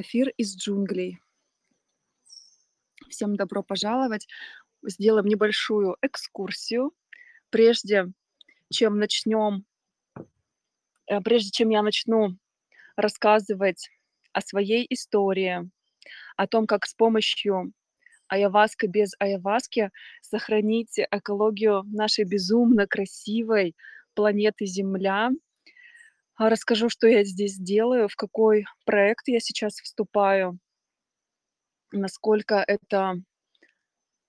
Эфир из джунглей. Всем добро пожаловать. Сделаем небольшую экскурсию. Прежде чем начнем, э, прежде чем я начну рассказывать о своей истории, о том, как с помощью айаваска без айаваски сохранить экологию нашей безумно красивой планеты Земля – расскажу, что я здесь делаю, в какой проект я сейчас вступаю, насколько это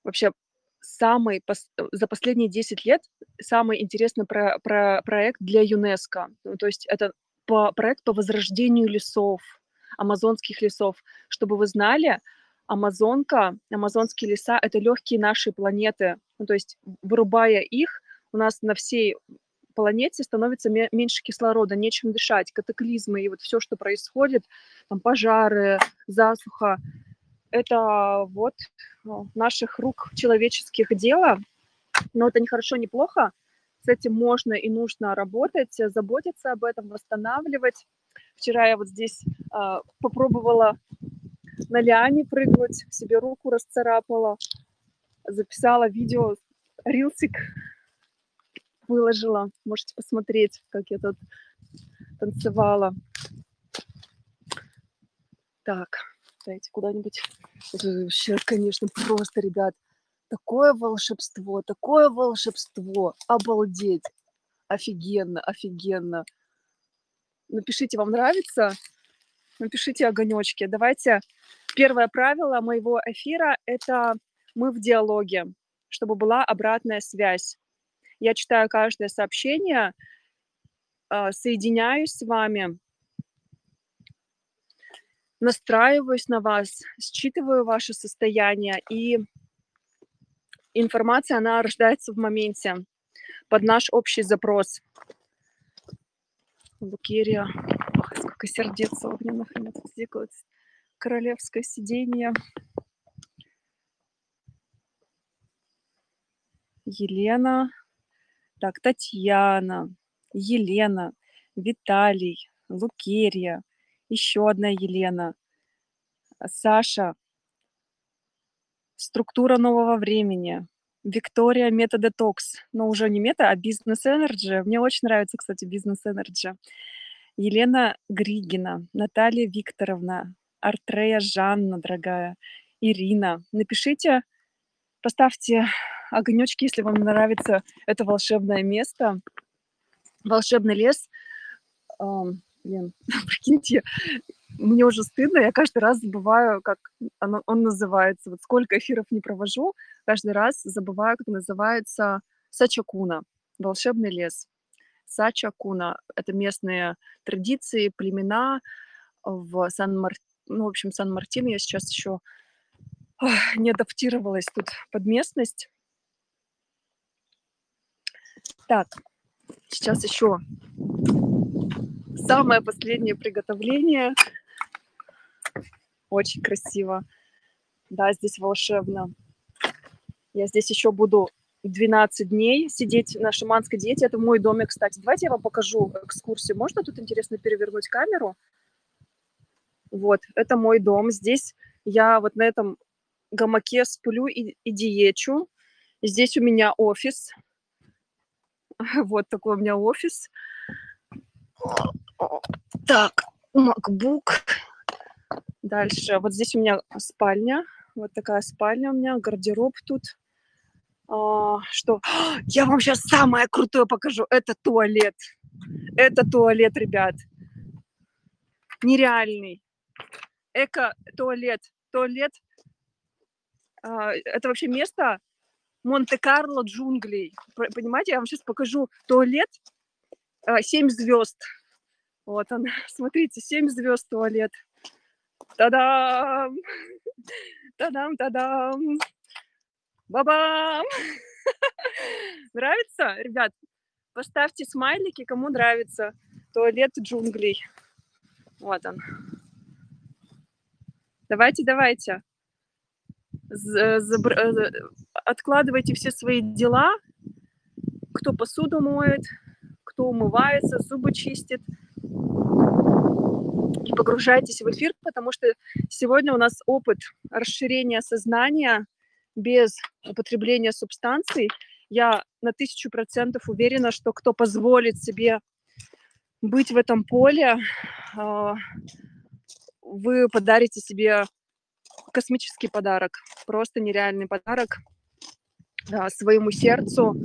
вообще самый за последние 10 лет самый интересный про про проект для ЮНЕСКО. Ну, то есть это по проект по возрождению лесов, амазонских лесов. Чтобы вы знали, Амазонка, амазонские леса- это легкие нашей планеты. Ну, то есть вырубая их, у нас на всей планете становится меньше кислорода, нечем дышать, катаклизмы и вот все, что происходит, там пожары, засуха, это вот ну, наших рук человеческих дело, но это не хорошо, не плохо, с этим можно и нужно работать, заботиться об этом, восстанавливать. Вчера я вот здесь э, попробовала на лиане прыгнуть, себе руку расцарапала, записала видео, рилсик выложила. Можете посмотреть, как я тут танцевала. Так, дайте куда-нибудь. Это вообще, конечно, просто, ребят, такое волшебство, такое волшебство. Обалдеть. Офигенно, офигенно. Напишите, вам нравится? Напишите огонечки. Давайте. Первое правило моего эфира – это мы в диалоге, чтобы была обратная связь. Я читаю каждое сообщение, а, соединяюсь с вами, настраиваюсь на вас, считываю ваше состояние, и информация, она рождается в моменте под наш общий запрос. Лукерия. Ох, сколько сердец огненных меня тут. Королевское сиденье. Елена. Так, Татьяна, Елена, Виталий, Лукерия, еще одна Елена, Саша, структура нового времени, Виктория Метадетокс, но уже не мета, а business energy. Мне очень нравится, кстати, business energy. Елена Григина, Наталья Викторовна, Артрея Жанна, дорогая, Ирина. Напишите, поставьте огонечки, если вам нравится это волшебное место, волшебный лес. Блин, прикиньте, мне уже стыдно, я каждый раз забываю, как он, он называется. Вот сколько эфиров не провожу, каждый раз забываю, как называется Сачакуна, волшебный лес. Сачакуна – это местные традиции, племена в Сан-Мар... Ну, в общем, Сан-Мартин я сейчас еще не адаптировалась тут под местность. Так, сейчас еще самое последнее приготовление. Очень красиво. Да, здесь волшебно. Я здесь еще буду 12 дней сидеть на шаманской диете. Это мой домик, кстати. Давайте я вам покажу экскурсию. Можно тут интересно перевернуть камеру? Вот, это мой дом. Здесь я вот на этом гамаке сплю и, и диечу. Здесь у меня офис. Вот такой у меня офис. Так, MacBook. Дальше. Вот здесь у меня спальня. Вот такая спальня у меня, гардероб тут. А, что? Я вам сейчас самое крутое покажу. Это туалет. Это туалет, ребят. Нереальный. Эко-туалет. Туалет. А, это вообще место, Монте-Карло джунглей. Понимаете, я вам сейчас покажу туалет. А, семь звезд. Вот он. Смотрите, семь звезд туалет. Та-дам! Та-дам, та-дам! Ба-бам! Нравится, ребят? Поставьте смайлики, кому нравится туалет джунглей. Вот он. Давайте, давайте. Э, откладывайте все свои дела, кто посуду моет, кто умывается, зубы чистит. И погружайтесь в эфир, потому что сегодня у нас опыт расширения сознания без употребления субстанций. Я на тысячу процентов уверена, что кто позволит себе быть в этом поле, а, вы подарите себе космический подарок, просто нереальный подарок да, своему сердцу.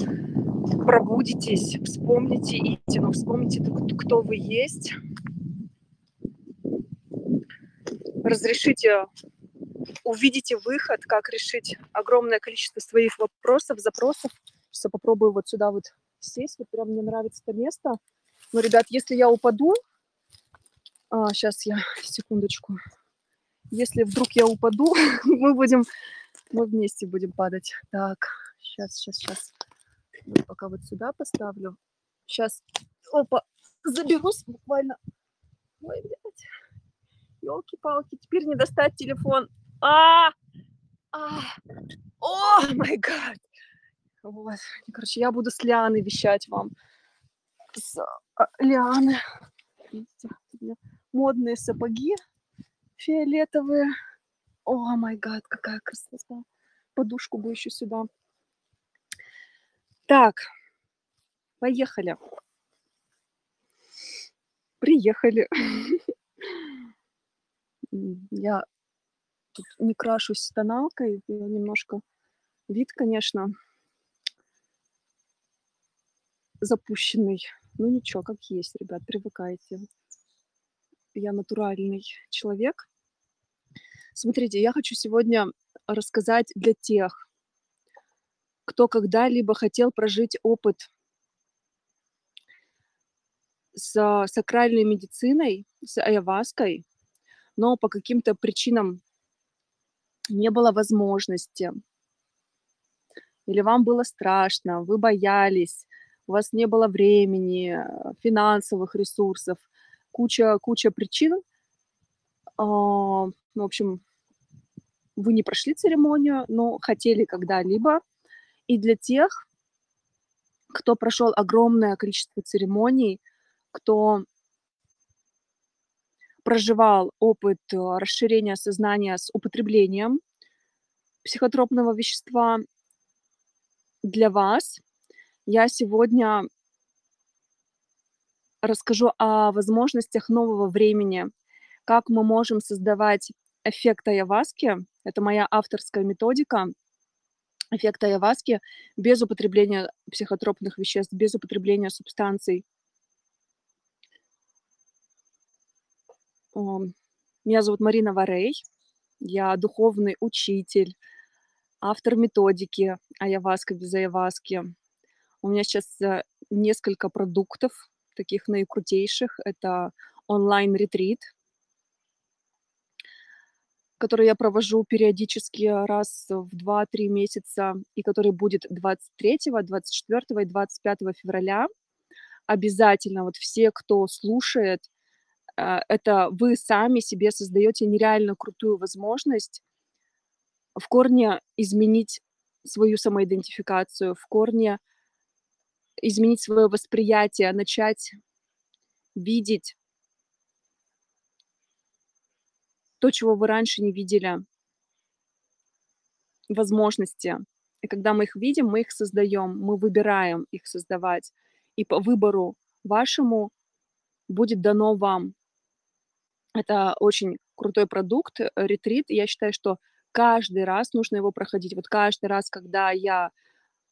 Пробудитесь, вспомните истину, вспомните, кто вы есть. Разрешите, увидите выход, как решить огромное количество своих вопросов, запросов. Сейчас попробую вот сюда вот сесть, вот прям мне нравится это место. Но, ребят, если я упаду, а, сейчас я, секундочку, если вдруг я упаду, мы будем, мы вместе будем падать. Так, сейчас, сейчас, сейчас. Вот пока вот сюда поставлю. Сейчас, опа, заберусь буквально. Ой, блядь. Елки-палки, теперь не достать телефон. А, а, о, май гад. Вот, короче, я буду с Лианы вещать вам. С а, Лианы. Видите, модные сапоги фиолетовые. О май гад, какая красота. Подушку бы еще сюда. Так, поехали. Приехали. Я тут не крашусь тоналкой, немножко вид, конечно, запущенный. Ну ничего, как есть, ребят, привыкайте. Я натуральный человек. Смотрите, я хочу сегодня рассказать для тех, кто когда-либо хотел прожить опыт с сакральной медициной, с айаваской, но по каким-то причинам не было возможности, или вам было страшно, вы боялись, у вас не было времени, финансовых ресурсов, куча, куча причин, а, в общем, вы не прошли церемонию, но хотели когда-либо. И для тех, кто прошел огромное количество церемоний, кто проживал опыт э, расширения сознания с употреблением психотропного вещества, для вас я сегодня расскажу о возможностях нового времени – как мы можем создавать эффект Аяваски. Это моя авторская методика. Эффект Аяваски без употребления психотропных веществ, без употребления субстанций. Меня зовут Марина Варей. Я духовный учитель, автор методики Аяваска без Аяваски. У меня сейчас э, несколько продуктов, таких наикрутейших. Это онлайн-ретрит – который я провожу периодически раз в 2-3 месяца, и который будет 23, 24 и 25 февраля. Обязательно вот все, кто слушает, э, это вы сами себе создаете нереально крутую возможность в корне изменить свою самоидентификацию, в корне изменить свое восприятие, начать видеть то, чего вы раньше не видели, возможности. И когда мы их видим, мы их создаем, мы выбираем их создавать. И по выбору вашему будет дано вам. Это очень крутой продукт, э, ретрит. Я считаю, что каждый раз нужно его проходить. Вот каждый раз, когда я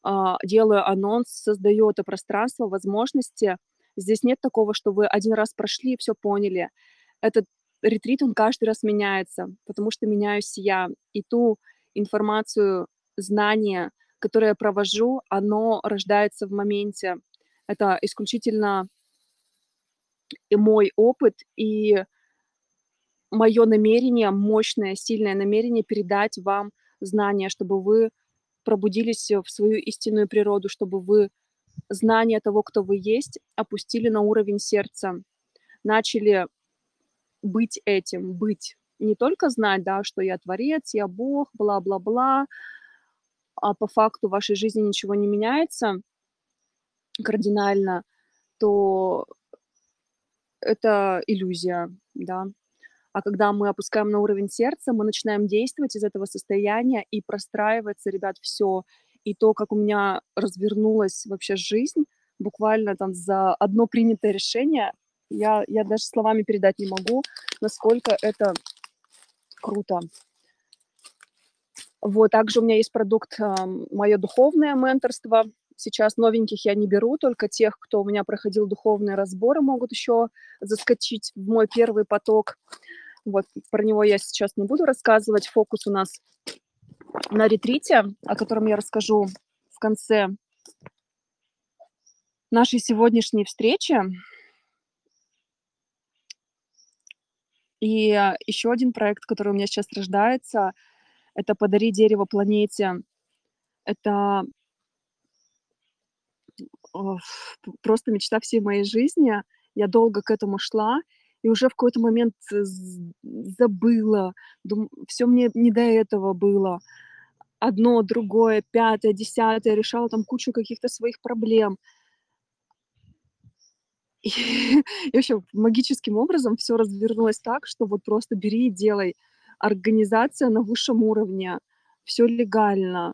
э, делаю анонс, создаю это пространство, возможности, здесь нет такого, что вы один раз прошли и все поняли. Это ретрит, он каждый раз меняется, потому что меняюсь я. И ту информацию, знания, которые я провожу, оно рождается в моменте. Это исключительно мой опыт, и мое намерение, мощное, сильное намерение передать вам знания, чтобы вы пробудились в свою истинную природу, чтобы вы знание того, кто вы есть, опустили на уровень сердца, начали быть этим, быть. Не только знать, да, что я творец, я Бог, бла-бла-бла, а по факту в вашей жизни ничего не меняется кардинально, то это иллюзия, да. А когда мы опускаем на уровень сердца, мы начинаем действовать из этого состояния, и простраивается, ребят, все. И то, как у меня развернулась вообще жизнь, буквально там за одно принятое решение, я, я даже словами передать не могу, насколько это круто. Вот, также у меня есть продукт мое духовное менторство. Сейчас новеньких я не беру, только тех, кто у меня проходил духовные разборы, могут еще заскочить в мой первый поток. Вот, про него я сейчас не буду рассказывать. Фокус у нас на ретрите, о котором я расскажу в конце нашей сегодняшней встречи. И еще один проект, который у меня сейчас рождается, это «Подари дерево планете». Это просто мечта всей моей жизни. Я долго к этому шла, и уже в какой-то момент забыла. Дум... Все мне не до этого было. Одно, другое, пятое, десятое. Решала там кучу каких-то своих проблем. И, и вообще магическим образом все развернулось так, что вот просто бери и делай. Организация на высшем уровне, все легально.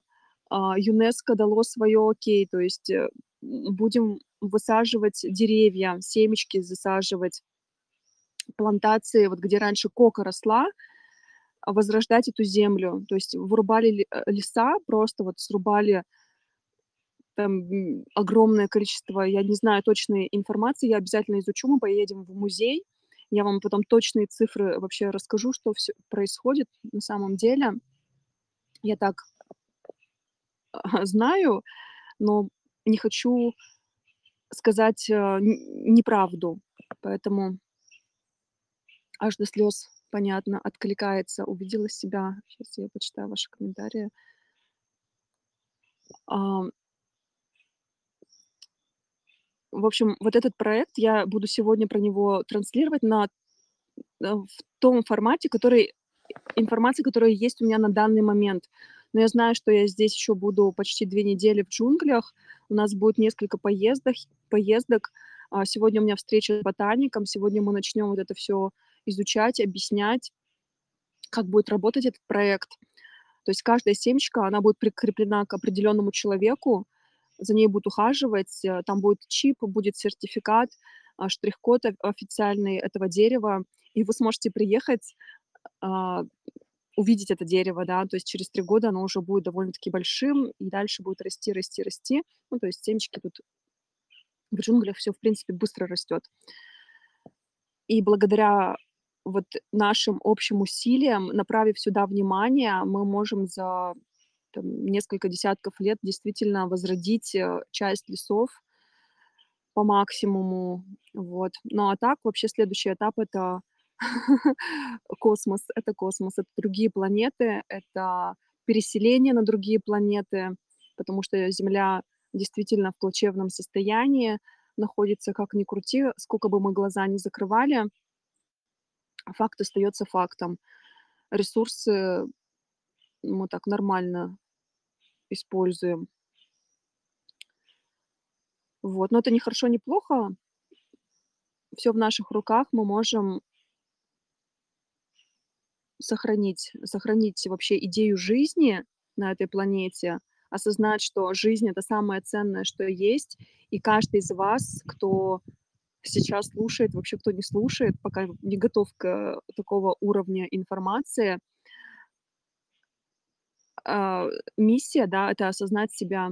А, ЮНЕСКО дало свое окей, то есть э, будем высаживать деревья, семечки засаживать, плантации, вот где раньше кока росла, возрождать эту землю. То есть вырубали э, леса, просто вот срубали там огромное количество, я не знаю точной информации, я обязательно изучу, мы поедем в музей, я вам потом точные цифры вообще расскажу, что все происходит на самом деле. Я так знаю, но не хочу сказать э, неправду, поэтому аж до слез, понятно, откликается, увидела себя. Сейчас я почитаю ваши комментарии. В общем, вот этот проект, я буду сегодня про него транслировать на, э, в том формате, который, информации, которая есть у меня на данный момент. Но я знаю, что я здесь еще буду почти две недели в джунглях. У нас будет несколько поездок. поездок. А, сегодня у меня встреча с ботаником. Сегодня мы начнем вот это все изучать, объяснять, как будет работать этот проект. То есть каждая семечка, она будет прикреплена к определенному человеку, за ней будут ухаживать, э, там будет чип, будет сертификат, а, штрих-код официальный этого дерева, и вы сможете приехать, а, увидеть это дерево, да, то есть через три года оно уже будет довольно-таки большим, и дальше будет расти, расти, расти. Ну, то есть семечки тут в джунглях все, в принципе, быстро растет. И благодаря вот нашим общим усилиям, направив сюда внимание, мы можем за там, несколько десятков лет действительно возродить э, часть лесов по максимуму. Вот. Ну а так вообще следующий этап это космос, это космос, это другие планеты, это переселение на другие планеты, потому что Земля действительно в плачевном состоянии находится, как ни крути, сколько бы мы глаза не закрывали, факт остается фактом. Ресурсы мы так нормально используем. Вот. Но это не хорошо, не плохо. Все в наших руках. Мы можем сохранить, сохранить вообще идею жизни на этой планете, осознать, что жизнь это самое ценное, что есть, и каждый из вас, кто сейчас слушает, вообще кто не слушает, пока не готов к такого уровня информации, а, миссия, да, это осознать себя,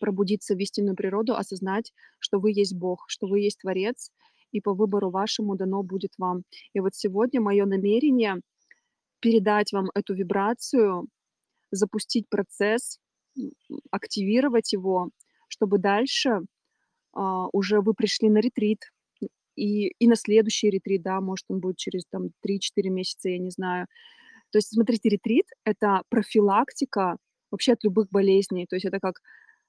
пробудиться в истинную природу, осознать, что вы есть Бог, что вы есть Творец, и по выбору вашему дано будет вам. И вот сегодня мое намерение передать вам эту вибрацию, запустить процесс, активировать его, чтобы дальше а, уже вы пришли на ретрит, и, и на следующий ретрит, да, может, он будет через там 3-4 месяца, я не знаю, то есть, смотрите, ретрит — это профилактика вообще от любых болезней. То есть это как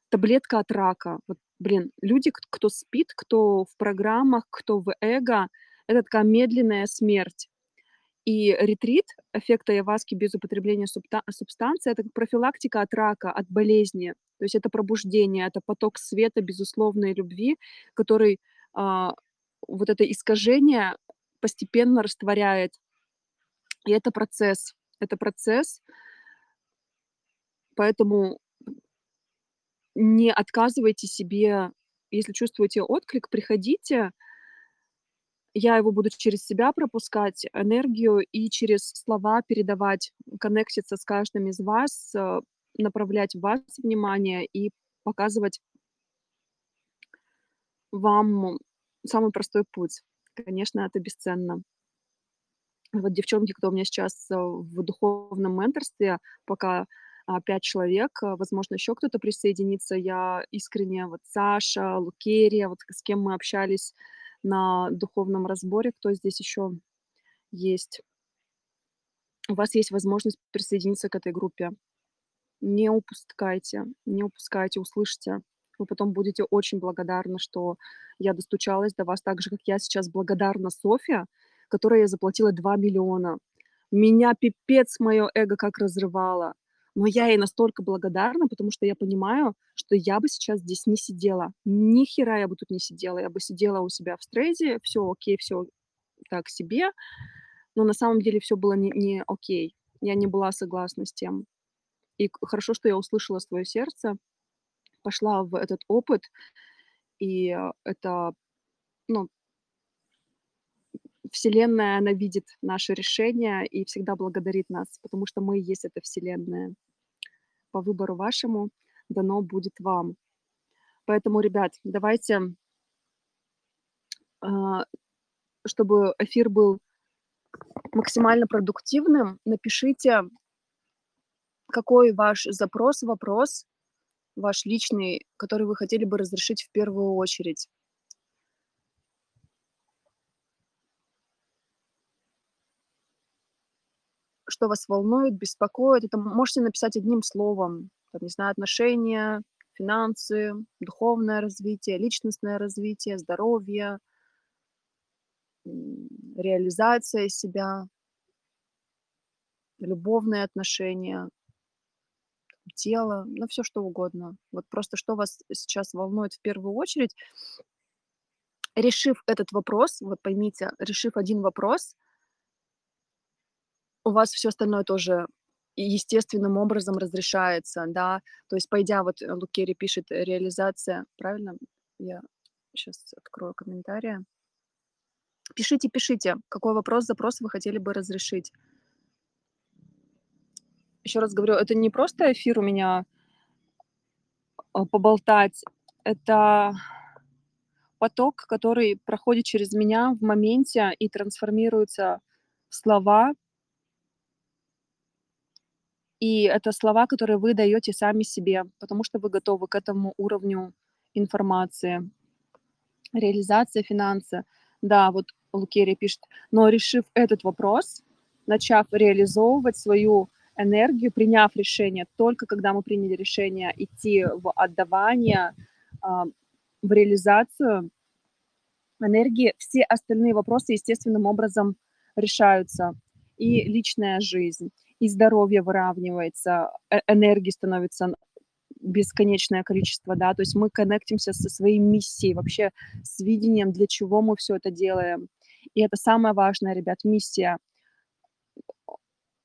таблетка от рака. Вот, блин, люди, кто спит, кто в программах, кто в эго, это такая медленная смерть. И ретрит, эффект ayahuasca без употребления субстанции, это как профилактика от рака, от болезни. То есть это пробуждение, это поток света, безусловной любви, который а, вот это искажение постепенно растворяет. И это процесс. Это процесс. Поэтому не отказывайте себе. Если чувствуете отклик, приходите. Я его буду через себя пропускать, энергию, и через слова передавать, коннектиться с каждым из вас, э, направлять в вас внимание и показывать вам самый простой путь. Конечно, это бесценно. Вот девчонки, кто у меня сейчас э, в духовном менторстве, пока а, 5 человек, а, возможно, еще кто-то присоединится. Я искренне, вот Саша, Лукерия, вот с кем мы общались на духовном разборе, кто здесь еще есть. У вас есть возможность присоединиться к этой группе. Не упускайте, не упускайте, услышьте. Вы потом будете очень благодарны, что я достучалась до вас так же, как я сейчас благодарна Софье, которой я заплатила 2 миллиона. Меня пипец мое эго как разрывало. Но я ей настолько благодарна, потому что я понимаю, что я бы сейчас здесь не сидела. Ни хера я бы тут не сидела. Я бы сидела у себя в стрессе, все окей, все так себе. Но на самом деле все было не, не окей. Я не была согласна с тем. И хорошо, что я услышала свое сердце, пошла в этот опыт, и э, это, ну, Вселенная, она видит наше решение и всегда благодарит нас, потому что мы есть эта Вселенная. По выбору вашему дано будет вам. Поэтому, ребят, давайте, а, чтобы эфир был максимально продуктивным, напишите, какой ваш запрос, вопрос, ваш личный, который вы хотели бы разрешить в первую очередь. Что вас волнует, беспокоит. Это можете написать одним словом. Там, не знаю, отношения, финансы, духовное развитие, личностное развитие, здоровье, реализация себя, любовные отношения, тело, ну все что угодно. Вот просто что вас сейчас волнует в первую очередь. Решив этот вопрос, вот поймите, решив один вопрос, у вас все остальное тоже естественным образом разрешается, да. То есть, пойдя, вот э, Лукери пишет, э, реализация, правильно? Я сейчас открою комментарии. Пишите, пишите, какой вопрос, запрос вы хотели бы разрешить. Еще раз говорю, это не просто эфир у меня а, поболтать, это поток, который проходит через меня в моменте и трансформируется в слова, и это слова, которые вы даете сами себе, потому что вы готовы к этому уровню информации. Реализация финанса. Да, вот Лукерия пишет, но решив этот вопрос, начав реализовывать свою энергию, приняв решение, только когда мы приняли решение идти в отдавание, а, в реализацию энергии, все остальные вопросы естественным образом решаются. И личная жизнь, и здоровье выравнивается, э энергии становится бесконечное количество, да, то есть мы коннектимся со своей миссией, вообще с видением, для чего мы все это делаем. И это самое важное, ребят, миссия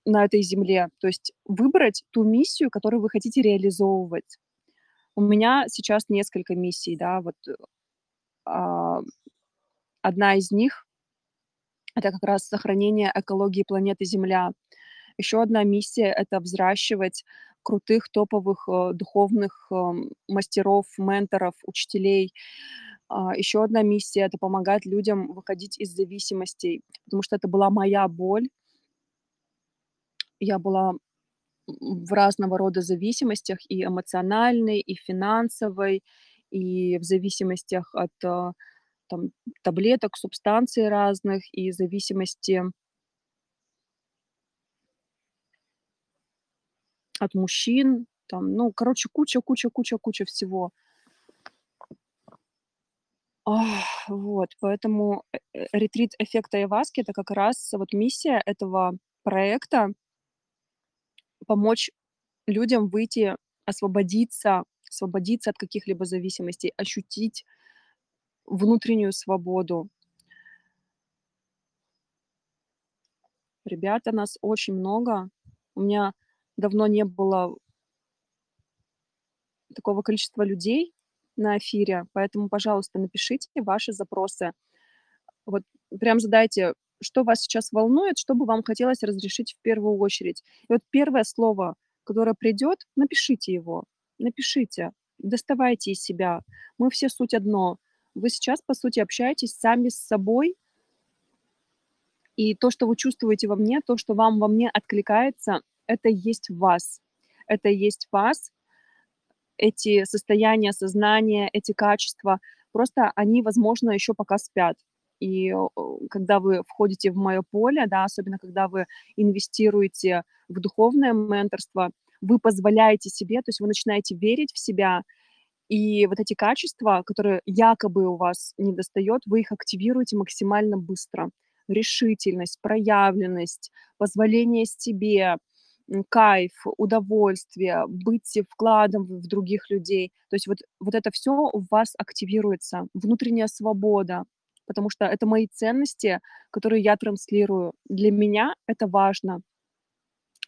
на этой земле. То есть выбрать ту миссию, которую вы хотите реализовывать. У меня сейчас несколько миссий, да, вот а, одна из них это как раз сохранение экологии планеты Земля. Еще одна миссия- это взращивать крутых топовых, э, духовных, эм, мастеров, менторов, учителей. А, еще одна миссия- это помогать людям выходить из зависимостей, потому что это была моя боль. Я была в разного рода зависимостях: и эмоциональной, и финансовой, и в зависимостях от, э, там, таблеток, субстанций разных, и зависимости от мужчин, там, ну, короче, куча куча куча куча всего. Ах, вот, поэтому, э э ретрит эффекта Айваски- это как раз вот миссия этого проекта помочь людям выйти, освободиться освободиться от каких-либо зависимостей, ощутить внутреннюю свободу. Ребята, нас очень много. У меня давно не было такого количества людей на эфире, поэтому, пожалуйста, напишите ваши запросы. Вот прям задайте, что вас сейчас волнует, что бы вам хотелось разрешить в первую очередь. И вот первое слово, которое придет, напишите его, напишите, доставайте из себя. Мы все суть одно. Вы сейчас, по сути, общаетесь сами с собой, и то, что вы чувствуете во мне, то, что вам во мне откликается, это есть вас. Это есть вас, эти состояния сознания, эти качества. Просто они, возможно, еще пока спят. И когда вы входите в мое поле, да, особенно когда вы инвестируете в духовное менторство, вы позволяете себе, то есть вы начинаете верить в себя, и вот эти качества, которые якобы у вас не достает, вы их активируете максимально быстро. Решительность, проявленность, позволение себе, кайф, удовольствие, быть вкладом в других людей. То есть вот, вот это все у вас активируется, внутренняя свобода, потому что это мои ценности, которые я транслирую. Для меня это важно,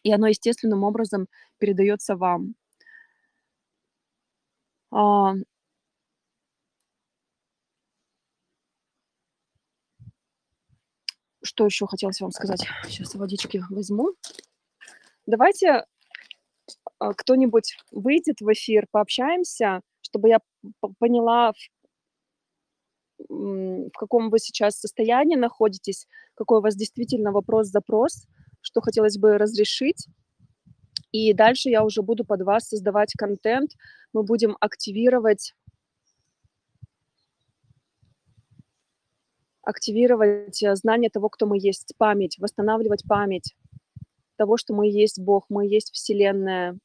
и оно естественным образом передается вам. А Что еще хотелось вам сказать? Сейчас водички возьму. Давайте а, кто-нибудь выйдет в эфир, пообщаемся, чтобы я поняла, в каком вы сейчас состоянии находитесь, какой у вас действительно вопрос-запрос, что хотелось бы разрешить. И дальше я уже буду под вас создавать контент. Мы будем активировать активировать э, знание того, кто мы есть, память, восстанавливать память того, что мы есть Бог, мы есть Вселенная.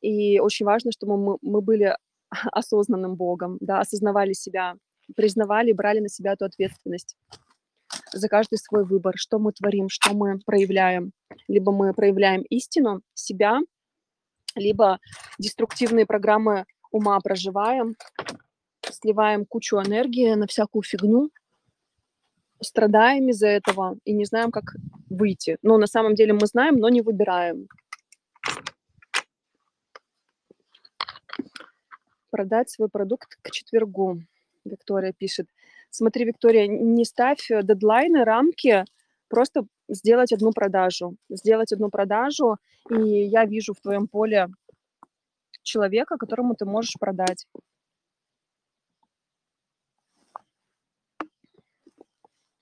И очень важно, чтобы мы, мы были осознанным Богом, да, осознавали себя, признавали, брали на себя эту ответственность за каждый свой выбор, что мы творим, что мы проявляем. Либо мы проявляем истину, себя, либо деструктивные программы ума проживаем, сливаем кучу энергии на всякую фигню, страдаем из-за этого и не знаем, как выйти. Но на самом деле мы знаем, но не выбираем. Продать свой продукт к четвергу, Виктория пишет. Смотри, Виктория, не ставь дедлайны, рамки, просто сделать одну продажу. Сделать одну продажу, и я вижу в твоем поле человека, которому ты можешь продать.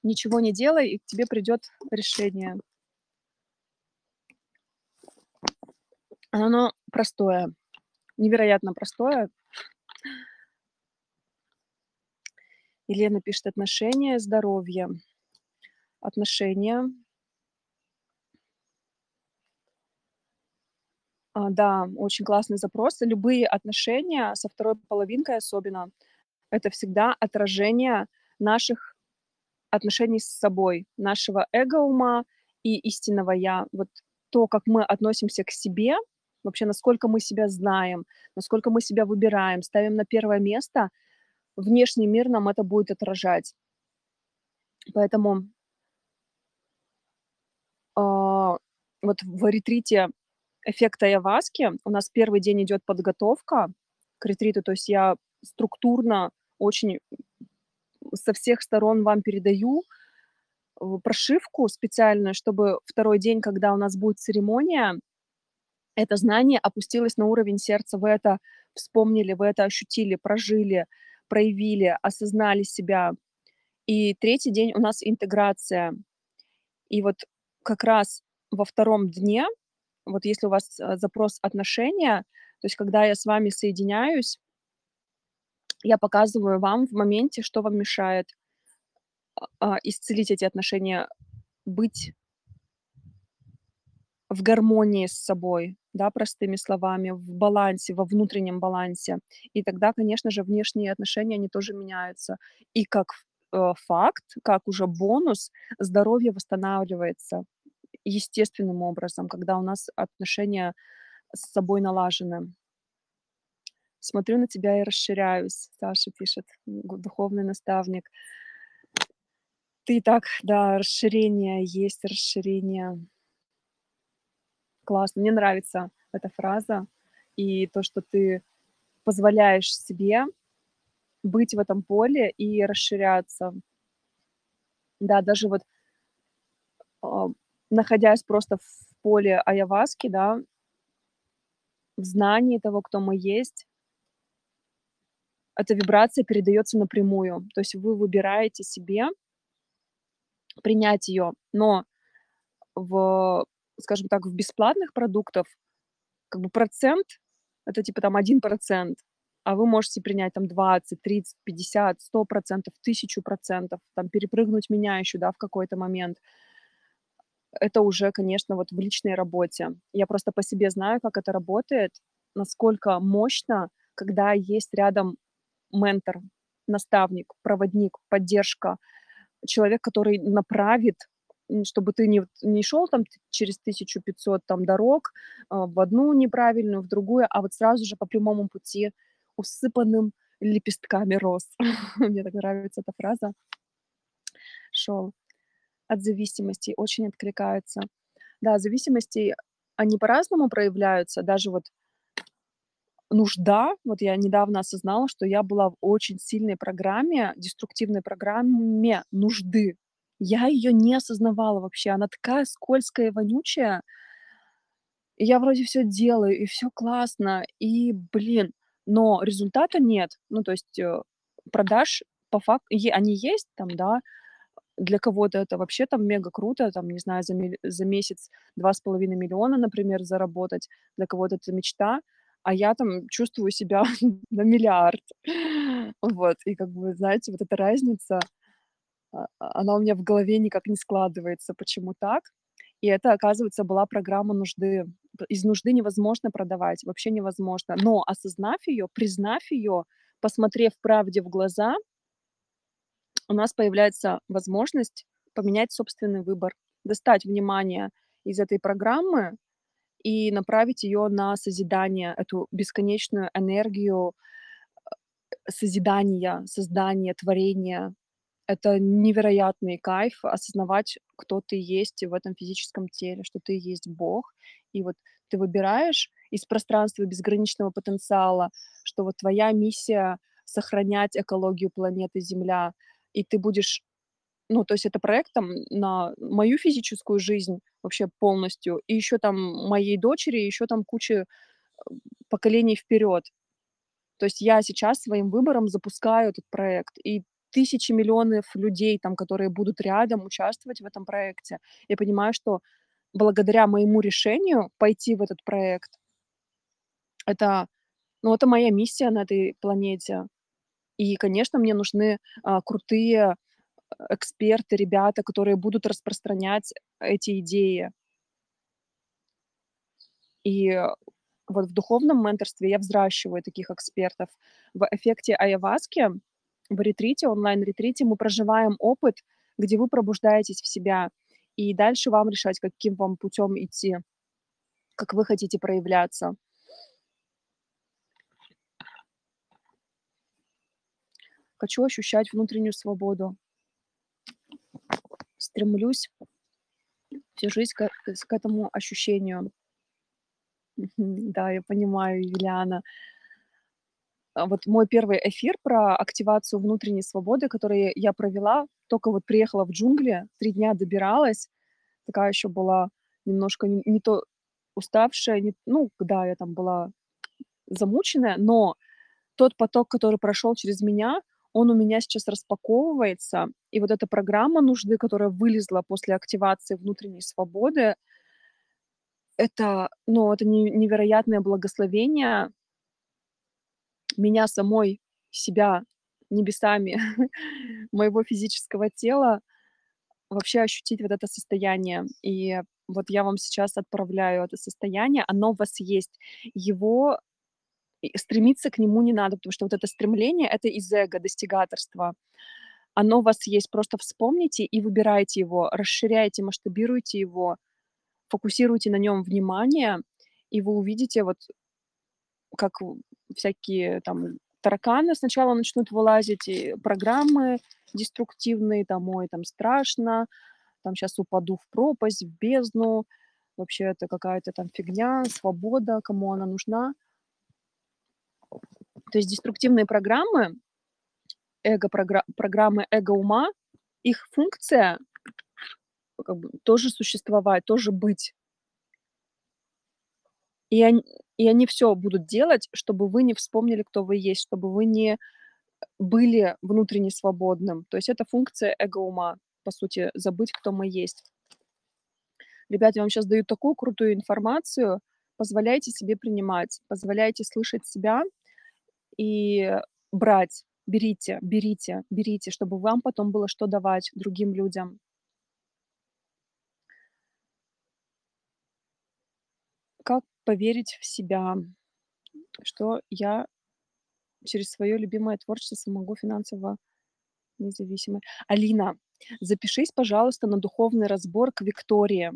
Ничего не делай, и к тебе придет решение. Оно простое, невероятно простое. Елена пишет отношения, здоровье. Отношения. А, да, очень классный запрос. Любые отношения со второй половинкой особенно, это всегда отражение наших отношений с собой, нашего эго-ума и истинного я. Вот то, как мы относимся к себе, вообще насколько мы себя знаем, насколько мы себя выбираем, ставим на первое место – внешний мир нам это будет отражать. Поэтому э, вот в ретрите эффекта Яваски у нас первый день идет подготовка к ретриту, то есть я структурно очень со всех сторон вам передаю э, прошивку специальную, чтобы второй день, когда у нас будет церемония, это знание опустилось на уровень сердца, вы это вспомнили, вы это ощутили, прожили, проявили, осознали себя. И третий день у нас интеграция. И вот как раз во втором дне, вот если у вас э, запрос отношения, то есть когда я с вами соединяюсь, я показываю вам в моменте, что вам мешает а, исцелить эти отношения, быть в гармонии с собой, да, простыми словами, в балансе, во внутреннем балансе. И тогда, конечно же, внешние отношения, они тоже меняются. И как э, факт, как уже бонус, здоровье восстанавливается естественным образом, когда у нас отношения с собой налажены. Смотрю на тебя и расширяюсь, Саша пишет, духовный наставник. Ты так, да, расширение есть, расширение. Классно, мне нравится эта фраза и то, что ты позволяешь себе быть в этом поле и расширяться. Да, даже вот а, находясь просто в поле аяваски, да в знании того, кто мы есть эта вибрация передаётся напрямую. То есть вы выбираете себе принять её, но в, скажем так, в бесплатных продуктов как бы процент- это типа там 1%, а вы можете принять там 20, 30, 50, 100%, 1000%, там перепрыгнуть меня ещё, да, в какой-то момент. Это уже, конечно, вот в личной работе. Я просто по себе знаю, как это работает, насколько мощно, когда есть рядом ментор, наставник, проводник, поддержка, человек, который направит, чтобы ты не не шёл там через 1500 там дорог, а, в одну неправильную, в другую, а вот сразу же по прямому пути, усыпанным лепестками роз. Мне так нравится эта фраза. Шёл от зависимостей, очень откликается. Да, зависимости, они по-разному проявляются. Даже вот нужда, вот я недавно осознала, что я была в очень сильной программе, деструктивной программе нужды. Я её не осознавала вообще. Она такая скользкая и вонючая. И я вроде всё делаю, и всё классно, и, блин, но результата нет. Ну, то есть, э, продаж по фак е они есть там, да. Для кого-то это вообще там мега круто, там, не знаю, за за месяц 2,5 миллиона, например, заработать. Для кого-то это мечта, а я там чувствую себя на миллиард. Вот, и как бы, знаете, вот эта разница, а, она у меня в голове никак не складывается, почему так. И это, оказывается, была программа нужды. Из нужды невозможно продавать, вообще невозможно. Но осознав её, признав её, посмотрев правде в глаза у нас появляется возможность поменять собственный выбор, достать внимание из этой программы и направить её на созидание, эту бесконечную энергию, э, созидания, создания, творения. Это невероятный кайф осознавать, кто ты есть в этом физическом теле, что ты есть Бог. И вот ты выбираешь из пространства безграничного потенциала, что вот твоя миссия- сохранять экологию планеты Земля, и ты будешь ну, то есть это проект там на мою физическую жизнь вообще полностью, и ещё там моей дочери, и ещё там куча, э, поколений вперёд. То есть я сейчас своим выбором запускаю этот проект, и тысячи, миллионов людей там, которые будут рядом участвовать в этом проекте. Я понимаю, что благодаря моему решению пойти в этот проект это, ну, это моя миссия на этой планете. И, конечно, мне нужны, а, крутые, эксперты, ребята, которые будут распространять эти идеи. И вот в духовном менторстве я взращиваю таких экспертов. В эффекте аяваски, в ретрите, онлайн-ретрите мы проживаем опыт, где вы пробуждаетесь в себя, и дальше вам решать, каким вам путём идти, как вы хотите проявляться. Хочу ощущать внутреннюю свободу. Стремлюсь всю жизнь к к этому ощущению. Да, я понимаю, Юлиана. А вот мой первый эфир про активацию внутренней свободы, который я провела, тока вот приехала в джунгли, 3 дня добиралась, такая ещё была немножко н не то уставшая, не ну да, я там была замученная, но тот поток, который прошёл через меня, он у меня сейчас распаковывается. И вот эта программа нужды, которая вылезла после активации внутренней свободы это, ну, это не невероятное благословение меня самой, себя небесами, моего физического тела вообще ощутить вот это состояние. И вот я вам сейчас отправляю это состояние, оно у вас есть. Его стремиться к нему не надо, потому что вот это стремление- это из эго, достигаторства. Оно у вас есть, просто вспомните и выбирайте его, расширяйте, масштабируйте его, фокусируйте на нём внимание, и вы увидите вот как всякие там тараканы сначала начнут вылазить, и программы деструктивные, там: "Ой, там страшно, там щас упаду в пропасть, в бездну, вообще это какая-то там фигня, свобода, кому она нужна?" То есть деструктивные программы, эго-програ программы эго-ума, их функция как бы тоже существовать, тоже быть. И они и они всё будут делать, чтобы вы не вспомнили, кто вы есть, чтобы вы не, были внутренне свободным. То есть это функция эго-ума, по сути, забыть, кто мы есть. Ребят, я вам щас даю такую крутую информацию. Позволяйте себе принимать, позволяйте слышать себя и брать. Берите, берите, берите, чтобы вам потом было что давать другим людям. Как поверить в себя, что я через своё любимое творчество смогу финансово независимой. Алина, запишись, пожалуйста, на духовный разбор к Виктории.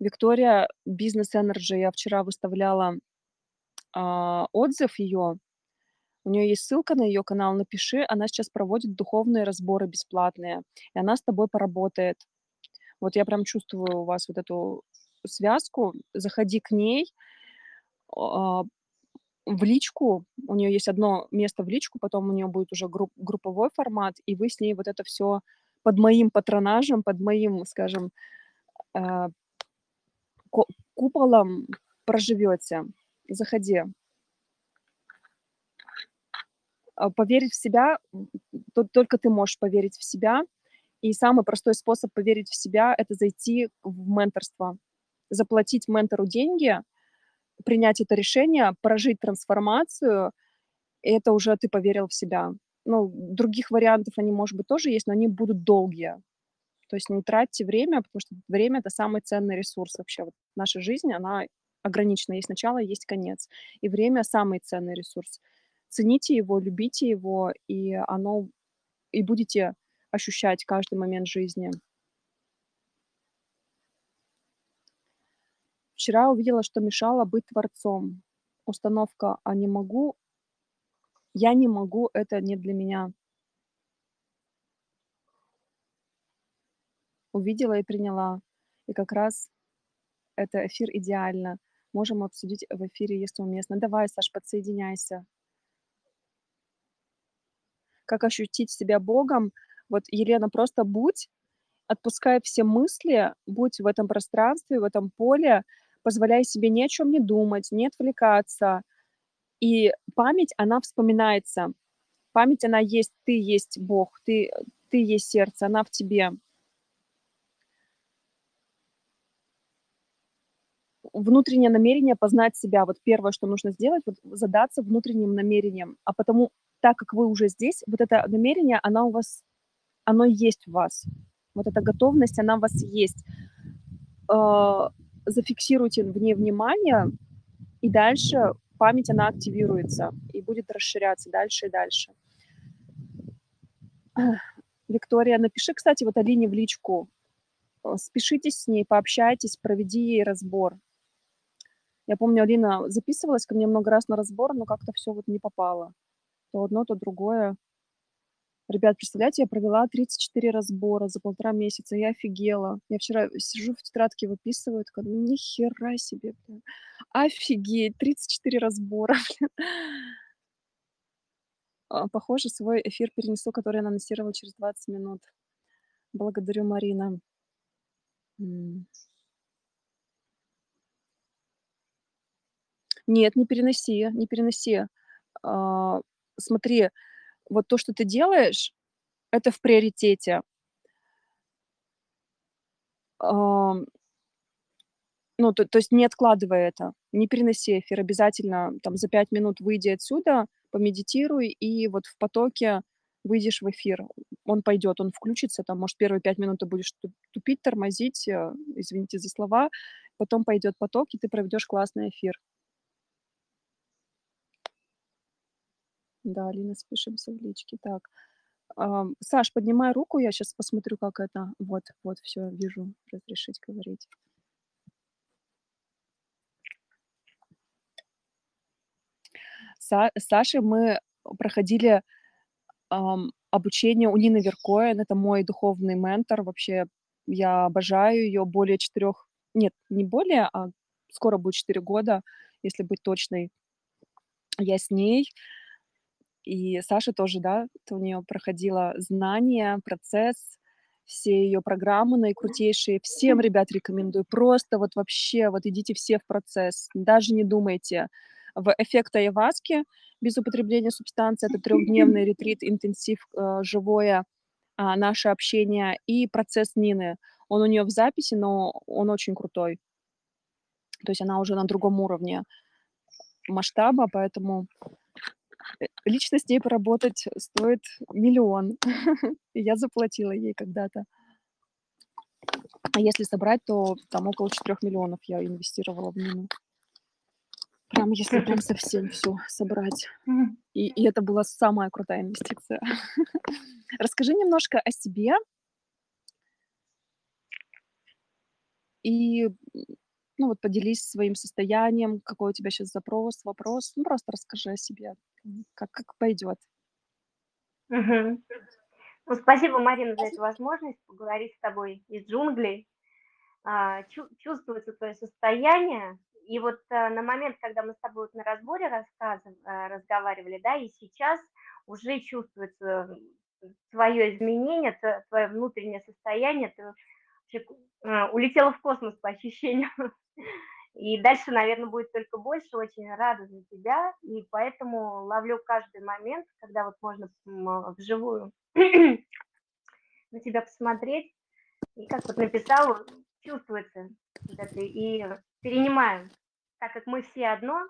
Виктория Business Energy. Я вчера выставляла, а, отзыв её. У неё есть ссылка на её канал. Напиши, она сейчас проводит духовные разборы бесплатные, и она с тобой поработает. Вот я прям чувствую у вас вот эту связку. Заходи к ней, а, в личку. У неё есть одно место в личку, потом у неё будет уже групп групповой формат, и вы с ней вот это всё под моим патронажем, под моим, скажем, ко куполом проживёте. Заходи. А, поверить в себя, то только ты можешь поверить в себя. И самый простой способ поверить в себя- это зайти в менторство, заплатить ментору деньги, принять это решение, прожить трансформацию. И это уже ты поверил в себя. Ну, других вариантов, они, может быть, тоже есть, но они будут долгие. То есть не тратьте время, потому что время- это самый ценный ресурс вообще. Вот наша жизнь, она ограничена. Есть начало, есть конец. И время- самый ценный ресурс. Цените его, любите его, и оно и будете ощущать каждый момент жизни. Вчера увидела, что мешало быть творцом. Установка: "А не могу, я не могу, это не для меня". Увидела и приняла. И как раз это эфир идеально. Можем обсудить в эфире, если уместно. Давай, Саш, подсоединяйся. Как ощутить себя Богом? Вот, Елена, просто будь, отпускай все мысли, будь в этом пространстве, в этом поле, позволяй себе ни о чём не думать, не отвлекаться. И память, она вспоминается. Память, она есть, ты есть Бог, ты, ты есть сердце, она в тебе. Внутреннее намерение познать себя. Вот первое, что нужно сделать, вот задаться внутренним намерением. А потому, так как вы уже здесь, вот это намерение, она у вас оно есть в вас. Вот эта готовность, она у вас есть. А, зафиксируйте в ней внимание, и дальше память, она активируется и будет расширяться дальше и дальше. Виктория, напиши, кстати, вот Алине в личку. Э, спишитесь с ней, пообщайтесь, проведи ей разбор. Я помню, Алина записывалась ко мне много раз на разбор, но как-то всё вот не попало. То одно, то другое. Ребят, представляете, я провела 34 разбора за 1,5 месяца. Я офигела. Я вчера сижу в тетрадке, выписываю, такая думаю: "Ни хера себе, блин, офигеть, 34 разбора, блин". А, похоже, свой эфир перенесу, который я анонсировала через 20 минут. Благодарю, Марина. Нет, не переноси, не переноси. Смотри, вот то, что ты делаешь, это в приоритете. Ну, то то есть не откладывай это, не переноси эфир. Обязательно там за 5 минут выйди отсюда, помедитируй, и вот в потоке выйдешь в эфир. Он пойдёт, он включится, там, может, первые 5 минут ты будешь туп тупить, тормозить, э, извините за слова, потом пойдёт поток, и ты проведёшь классный эфир. Да, Алина, спишемся в личке. Так, Саш, поднимай руку, я щас посмотрю, как это. Вот, вот, всё, вижу, разрешить говорить. Са Саше мы проходили, ам, обучение у Нины Веркоен. Это мой духовный ментор. Вообще, я обожаю ее более 4 нет, не более, а скоро будет 4 года, если быть точной. Я с ней. И Саша тоже, да, у нее проходила знания, процесс, все ее программы наикрутейшие. Всем, ребят, рекомендую. Просто вот вообще, вот идите все в процесс. Даже не думайте. В эффект Айваски без употребления субстанции. Это трехдневный ретрит, интенсив, э, живое а, наше общение и процесс Нины. Он у нее в записи, но он очень крутой. То есть она уже на другом уровне масштаба, поэтому лично с ней поработать стоит миллион. Я заплатила ей когда-то. А если собрать, то там около 4 миллионов я инвестировала в Нину. Прям если прям совсем все собрать. И, и это была самая крутая инвестиция. Расскажи немножко о себе. И ну вот поделись своим состоянием, какой у тебя сейчас запрос, вопрос. Ну просто расскажи о себе, как, как пойдет. Мгм. Ну, спасибо, Марина, за эту возможность поговорить с тобой из джунглей. А, чу- чувствуется твое состояние. И вот а, на момент, когда мы с тобой вот на разборе рассказыв- а, разговаривали, да, и сейчас уже чувствуется твое изменение, твое внутреннее состояние, ты улетела в космос по ощущениям. И дальше, наверное, будет только больше. Очень рада за тебя. И поэтому ловлю каждый момент, когда вот можно вживую на тебя посмотреть. И как вот написал, чувствуется. И перенимаю. Так как мы все одно,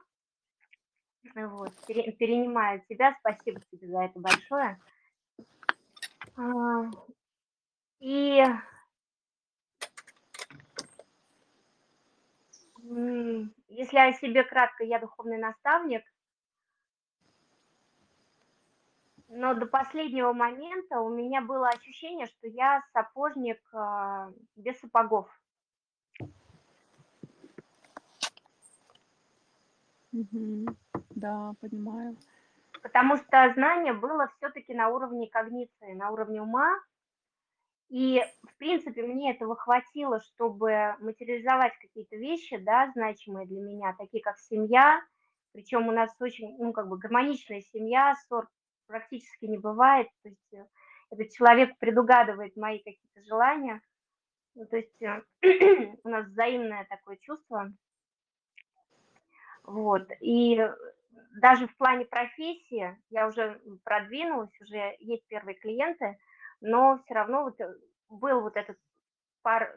вот, перенимаю тебя. Спасибо тебе за это большое. А, и Если о себе кратко, я духовный наставник. Но до последнего момента у меня было ощущение, что я сапожник а, без сапогов. Мгм. Да, понимаю. Потому что знание было все-таки на уровне когниции, на уровне ума, и, в принципе, мне этого хватило, чтобы материализовать какие-то вещи, да, значимые для меня, такие как семья. Причем у нас очень, ну, как бы гармоничная семья, ссор практически не бывает. То есть э, этот человек предугадывает мои какие-то желания. Ну, то есть э, у нас взаимное такое чувство. Вот. И даже в плане профессии я уже продвинулась, уже есть первые клиенты – но все равно вот э, был вот этот пар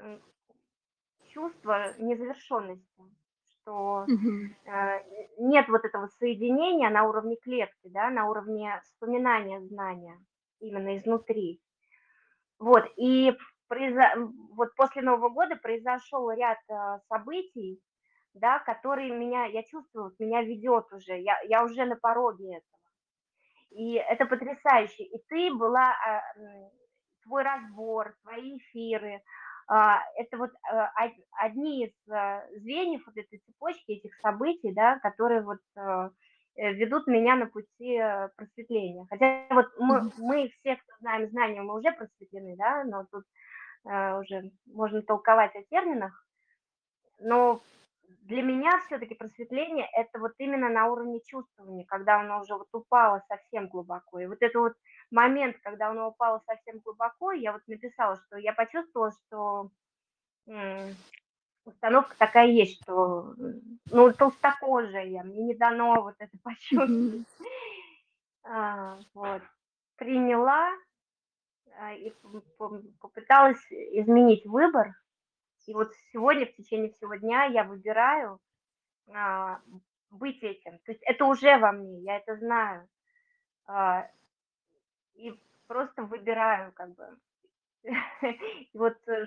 чувство незавершенности, что э, нет вот этого соединения на уровне клетки, да, на уровне вспоминания знания именно изнутри. Вот, и произо... вот после Нового года произошел ряд э, событий, да, которые меня, я чувствую, меня ведет уже, я, я уже на пороге этого. И это потрясающе. И ты была, а, твой разбор, твои эфиры, а, это вот э, одни из э, звеньев вот этой цепочки, этих событий, да, которые вот э, ведут меня на пути просветления. Хотя вот мы, мы все, кто знаем знания, мы уже просветлены, да, но тут уже можно толковать о терминах, но для меня все-таки просветление – это вот именно на уровне чувствования, когда оно уже вот упало совсем глубоко. И вот это вот момент, когда оно упало совсем глубоко, я вот написала, что я почувствовала, что установка такая есть, что ну толстокожая, мне не дано вот это почувствовать. А, вот. Приняла а, и попыталась изменить выбор, и вот сегодня, в течение всего дня я выбираю а, быть этим. То есть это уже во мне, я это знаю. А, и просто выбираю, как бы. И вот э,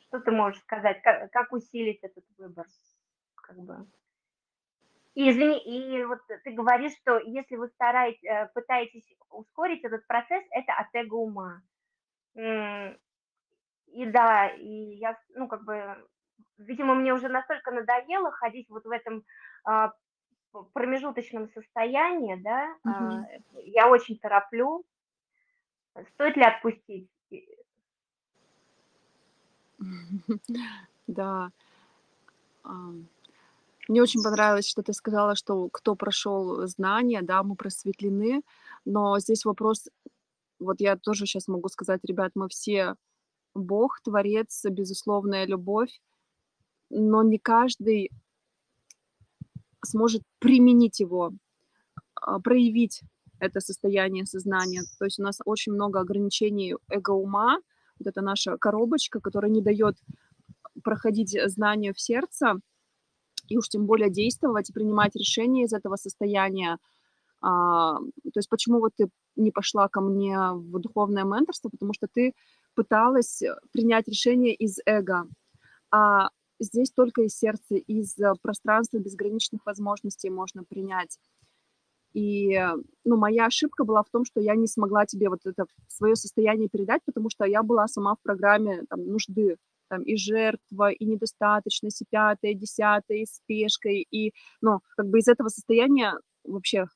что ты можешь сказать, как, как усилить этот выбор, как бы. И извини, и вот ты говоришь, что если вы стараетесь, э, пытаетесь ускорить этот процесс, это от эго ума. И да, и я, ну, как бы, видимо, мне уже настолько надоело ходить вот в этом а, промежуточном состоянии, да, Мгм. а, я очень тороплю. Стоит ли отпустить? Да. Ам, мне очень понравилось, что ты сказала, что кто прошел знания, да, мы просветлены. Но здесь вопрос, вот я тоже щас могу сказать: ребят, мы все Бог, Творец, безусловная любовь, но не каждый сможет применить его, а, проявить это состояние сознания. То есть у нас очень много ограничений эго-ума. Вот это наша коробочка, которая не даёт проходить знанию в сердце, и уж тем более действовать и принимать решения из этого состояния. А, то есть почему вот ты не пошла ко мне в духовное менторство? Потому что ты пыталась принять решение из эго, а здесь только из сердца, из пространства безграничных возможностей можно принять. И, ну, моя ошибка была в том, что я не смогла тебе вот это своё состояние передать, потому что я была сама в программе там нужды. Там и жертва, и недостаточность, и пятое, и десятое, и спешка, и, ну, как бы из этого состояния вообще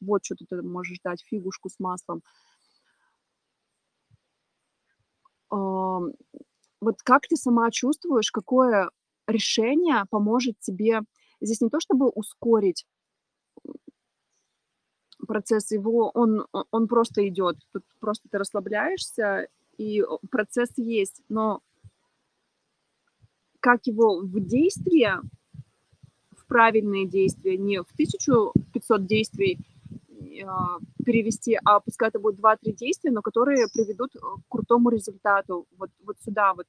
вот чё ты можешь ждать, фигушку с маслом. Ам, вот как ты сама чувствуешь, какое решение поможет тебе здесь не то чтобы ускорить процесс его, он он просто идёт. Тут просто ты расслабляешься, и, процесс есть, но как его в действие, в правильные действия, не в 1500 действий, а, перевести, а пускай это будет 2-3 действия, но которые приведут, э, к крутому результату. Вот вот сюда вот.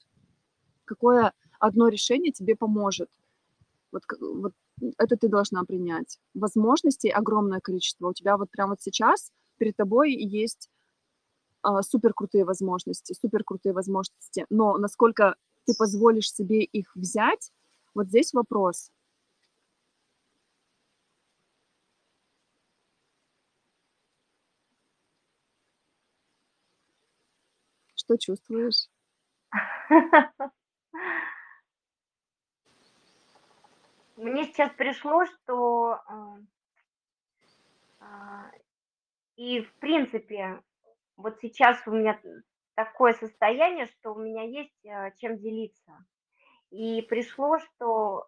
Какое одно решение тебе поможет? Вот вот это ты должна принять. Возможностей огромное количество. У тебя вот прямо вот сейчас перед тобой есть, а, суперкрутые возможности суперкрутые возможности. Но насколько ты позволишь себе их взять, вот здесь вопрос. Что чувствуешь? Мне сейчас пришло, что, а а, и в принципе, вот сейчас у меня, такое состояние, что у меня есть, а, чем делиться. И пришло, что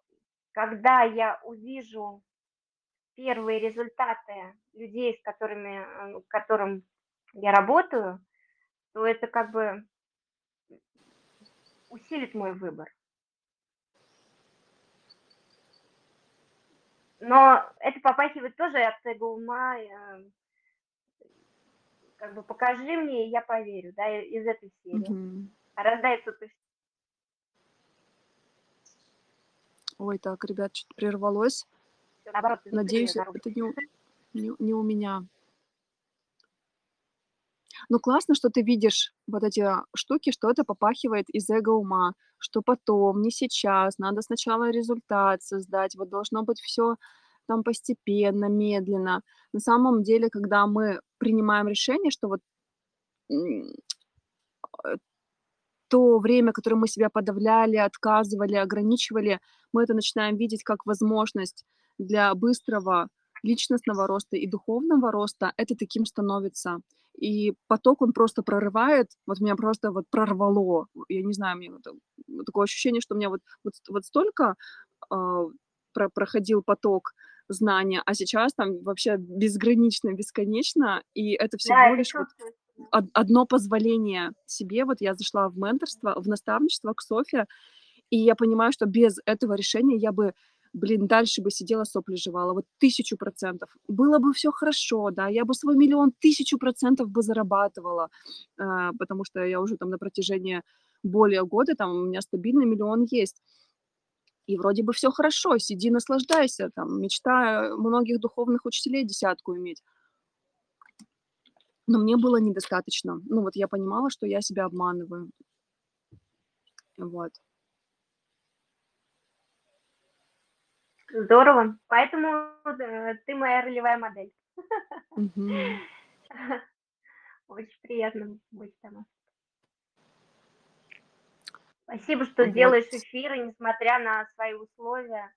когда я увижу первые результаты людей, с которыми, к которым я работаю, то это как бы усилит мой выбор. Но это попахивает тоже от эго-ума, э как бы покажи мне, и я поверю, да, из этой серии. Мгм. А рождается то есть Ой, так, ребят, чё-то прервалось. Наоборот, Надеюсь, это не не не у меня. Ну, классно, что ты видишь вот эти, а, штуки, что это попахивает из эго-ума, что потом, не сейчас, надо сначала результат создать, вот должно быть всё там постепенно, медленно. На самом деле, когда мы принимаем решение, что вот, э, то время, которое мы себя подавляли, отказывали, ограничивали, мы это начинаем видеть как возможность для быстрого личностного роста и духовного роста, это таким становится. И поток, он просто прорывает. Вот меня просто вот прорвало. Я не знаю, мне вот, э, такое ощущение, что у меня вот вот вот столько, а, про проходил поток знания, а сейчас там вообще безгранично, бесконечно, и это Да, всего это лишь вот да. од одно позволение себе. Вот я зашла в менторство, в наставничество к Софье, и я понимаю, что без этого решения я бы, блин, дальше бы сидела, сопли жевала, вот 1000 %. Было бы всё хорошо, да, я бы свой 1 000 000 1000 % бы зарабатывала, а, потому что я уже там на протяжении более года, там у меня стабильно 1 000 000 есть. И вроде бы всё хорошо, сиди, наслаждайся, там, мечта многих духовных учителей десятку иметь. Но мне было недостаточно. Ну, вот я понимала, что я себя обманываю. Вот. Здорово. Поэтому, д ты моя ролевая модель. Мгм. Очень приятно быть тобой. Спасибо, что Вот. делаешь эфиры, несмотря на свои условия.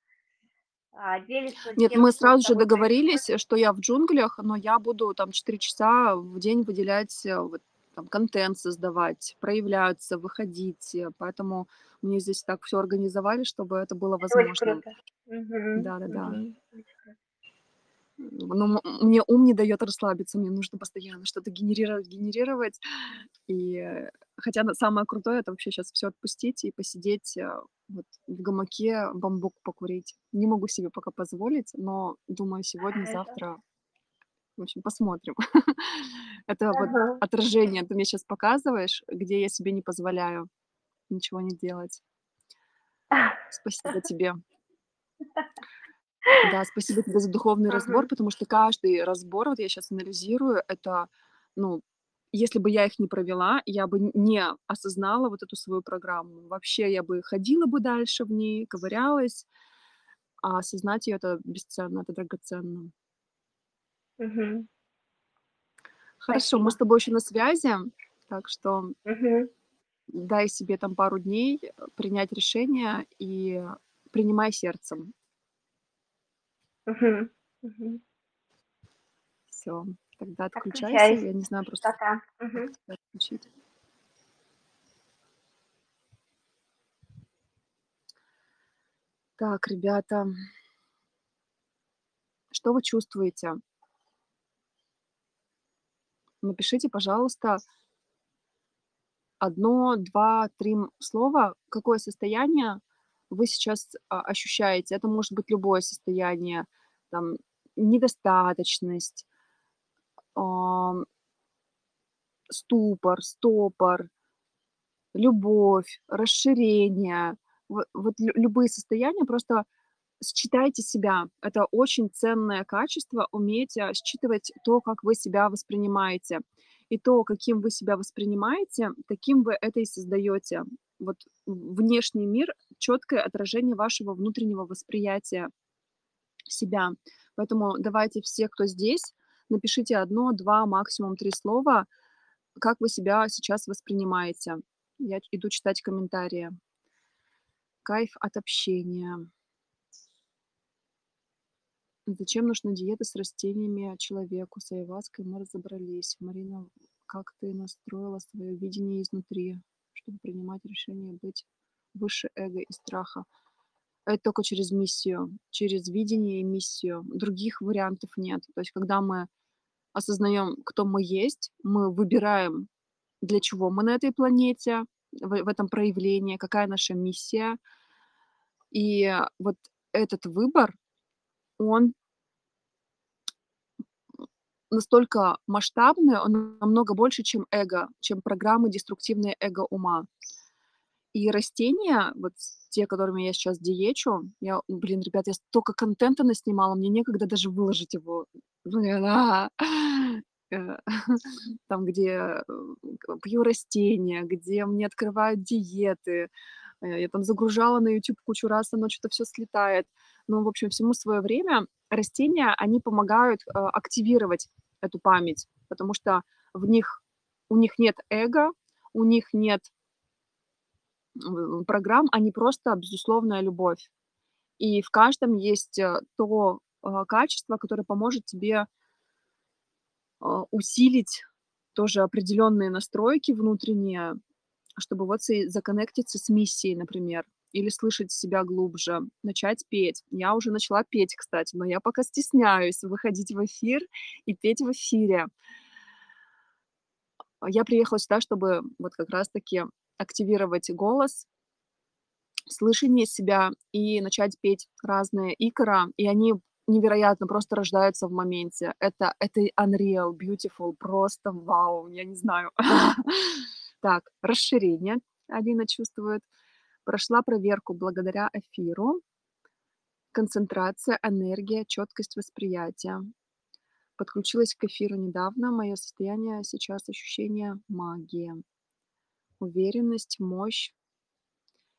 а, делишься Нет, тем, мы сразу же договорились, происходит? что я в джунглях, но я буду там 4 часа в день выделять, э, вот там контент создавать, проявляться, выходить. э, Поэтому мне здесь так все организовали, чтобы это было Это очень возможно. круто. Да-да-да. Но мне ум не дает расслабиться, мне нужно постоянно что-то генерировать, генерировать. И, э, хотя самое крутое- это вообще сейчас все отпустить и посидеть, э, вот в гамаке, бамбук покурить. Не могу себе пока позволить, но думаю, сегодня, Хорошо. завтра, в общем, посмотрим. Это вот отражение ты мне сейчас показываешь, где я себе не позволяю ничего не делать. Спасибо тебе. Да, спасибо тебе за духовный разбор, потому что каждый разбор, вот я сейчас анализирую, это, ну, если бы я их не провела, я бы не осознала вот эту свою программу. Вообще я бы ходила бы дальше в ней, ковырялась, а осознать ее это бесценно, это драгоценно. Мгм. Хорошо, мы с Спасибо. тобой еще на связи, так что Мгм. дай себе там пару дней, э, принять решение и принимай сердцем. Мгм. Все, тогда отключайся. Отключаюсь. Я не знаю просто, Пока. тебя отключить. Так, ребята, что вы чувствуете? Напишите, пожалуйста, одно, два, три слова, какое состояние вы сейчас, а, ощущаете. Это может быть любое состояние, там, недостаточность, ступор, стопор, любовь, расширение. Во вот лю любые состояния, просто считайте себя. Это очень ценное качество- уметь, а, считывать то, как вы себя воспринимаете. И то, каким вы себя воспринимаете, таким вы это и создаете. Вот внешний мир- четкое отражение вашего внутреннего восприятия себя. Поэтому давайте все, кто здесь, напишите одно, 2, максимум 3 слова, как вы себя сейчас воспринимаете. Я иду читать комментарии. Кайф от общения. Зачем нужна диета с растениями человеку? С аяhuаской мы разобрались. Марина, как ты настроила свое видение изнутри, чтобы принимать решение быть выше эго и страха? Это только через миссию, через видение и миссию. Других вариантов нет. То есть когда мы осознаем, кто мы есть, мы выбираем, для чего мы на этой планете, в в этом проявлении, какая наша миссия. И вот этот выбор, он настолько масштабный, он намного больше, чем эго, чем программы деструктивные эго ума. И растения, вот те, которыми я сейчас диечу, я, блин, ребят, я столько контента наснимала, мне некогда даже выложить его. Блин, а, э, там, где, э, пью растения, где мне открывают диеты. Э, я там загружала на YouTube кучу раз, оно чё-то всё слетает. Ну, в общем, всему свое время. Растения, они помогают, э, активировать эту память, потому что в них у них нет эго, у них нет программ, они просто безусловная любовь. И в каждом есть, э, то, а, качество, которое поможет тебе а, усилить тоже определенные настройки внутренние, чтобы вот законнектиться с миссией, например, или слышать себя глубже, начать петь. Я уже начала петь, кстати, но я пока стесняюсь выходить в эфир и петь в эфире. А, я приехала сюда, чтобы вот как раз таки активировать голос, слышание себя и начать петь разные икора, и они невероятно просто рождаются в моменте. Это это unreal, beautiful, просто вау, я не знаю. Так, расширение Алина чувствует. Прошла проверку благодаря эфиру. Концентрация, энергия, четкость восприятия. Подключилась к эфиру недавно. Мое состояние сейчас ощущение магии. Уверенность, мощь.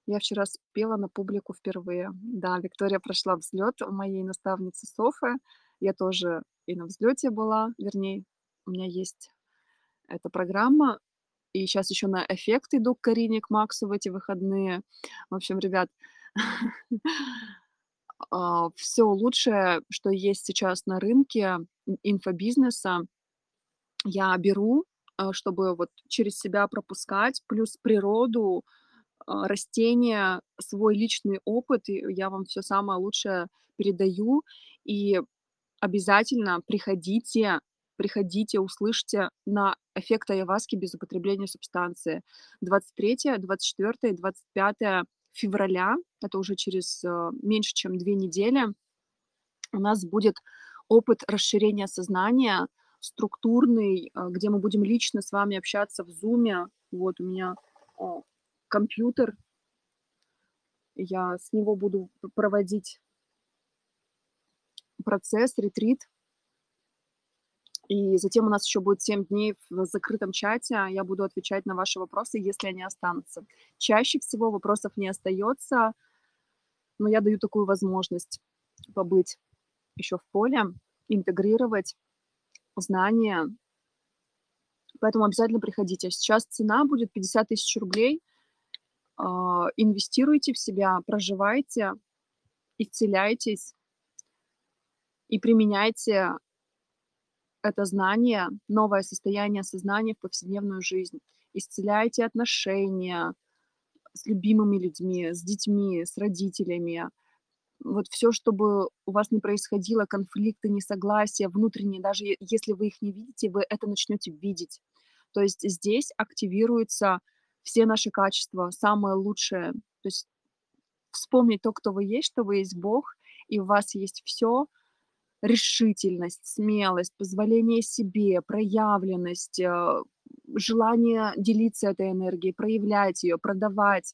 Я вчера спела на публику впервые. Да, Виктория прошла взлет у моей наставницы Софы. Я тоже и на взлете была, вернее, у меня есть эта программа. И сейчас еще на эффект иду к Карине, к Максу в эти выходные. В общем, ребят, а, всё лучшее, что есть сейчас на рынке инфобизнеса, я беру, чтобы вот через себя пропускать, плюс природу, а, растения, свой личный опыт. И я вам всё самое лучшее передаю. И обязательно приходите, приходите, услышьте на эффект айаваски без употребления субстанции. 23, 24 и 25 февраля, это уже через, э, меньше чем 2 недели, у нас будет опыт расширения сознания, структурный, э, где мы будем лично с вами общаться в "Зуме". Вот у меня, а, компьютер. Я с него буду проводить процесс, ретрит. И затем у нас ещё будет 7 дней в закрытом чате. Я буду отвечать на ваши вопросы, если они останутся. Чаще всего вопросов не остаётся, но я даю такую возможность побыть ещё в поле, интегрировать знания. Поэтому обязательно приходите. Сейчас цена будет 50 тысяч рублей. А, инвестируйте в себя, проживайте, исцеляйтесь и применяйте это знание, новое состояние сознания в повседневную жизнь. Исцеляйте отношения с любимыми людьми, с детьми, с родителями. Вот всё, чтобы у вас не происходило, конфликты, несогласия внутренние, даже если вы их не видите, вы это начнёте видеть. То есть здесь активируются все наши качества, самое лучшее. То есть вспомнить то, кто вы есть, что вы есть Бог, и у вас есть всё: решительность, смелость, позволение себе, проявленность, э, желание делиться этой энергией, проявлять её, продавать.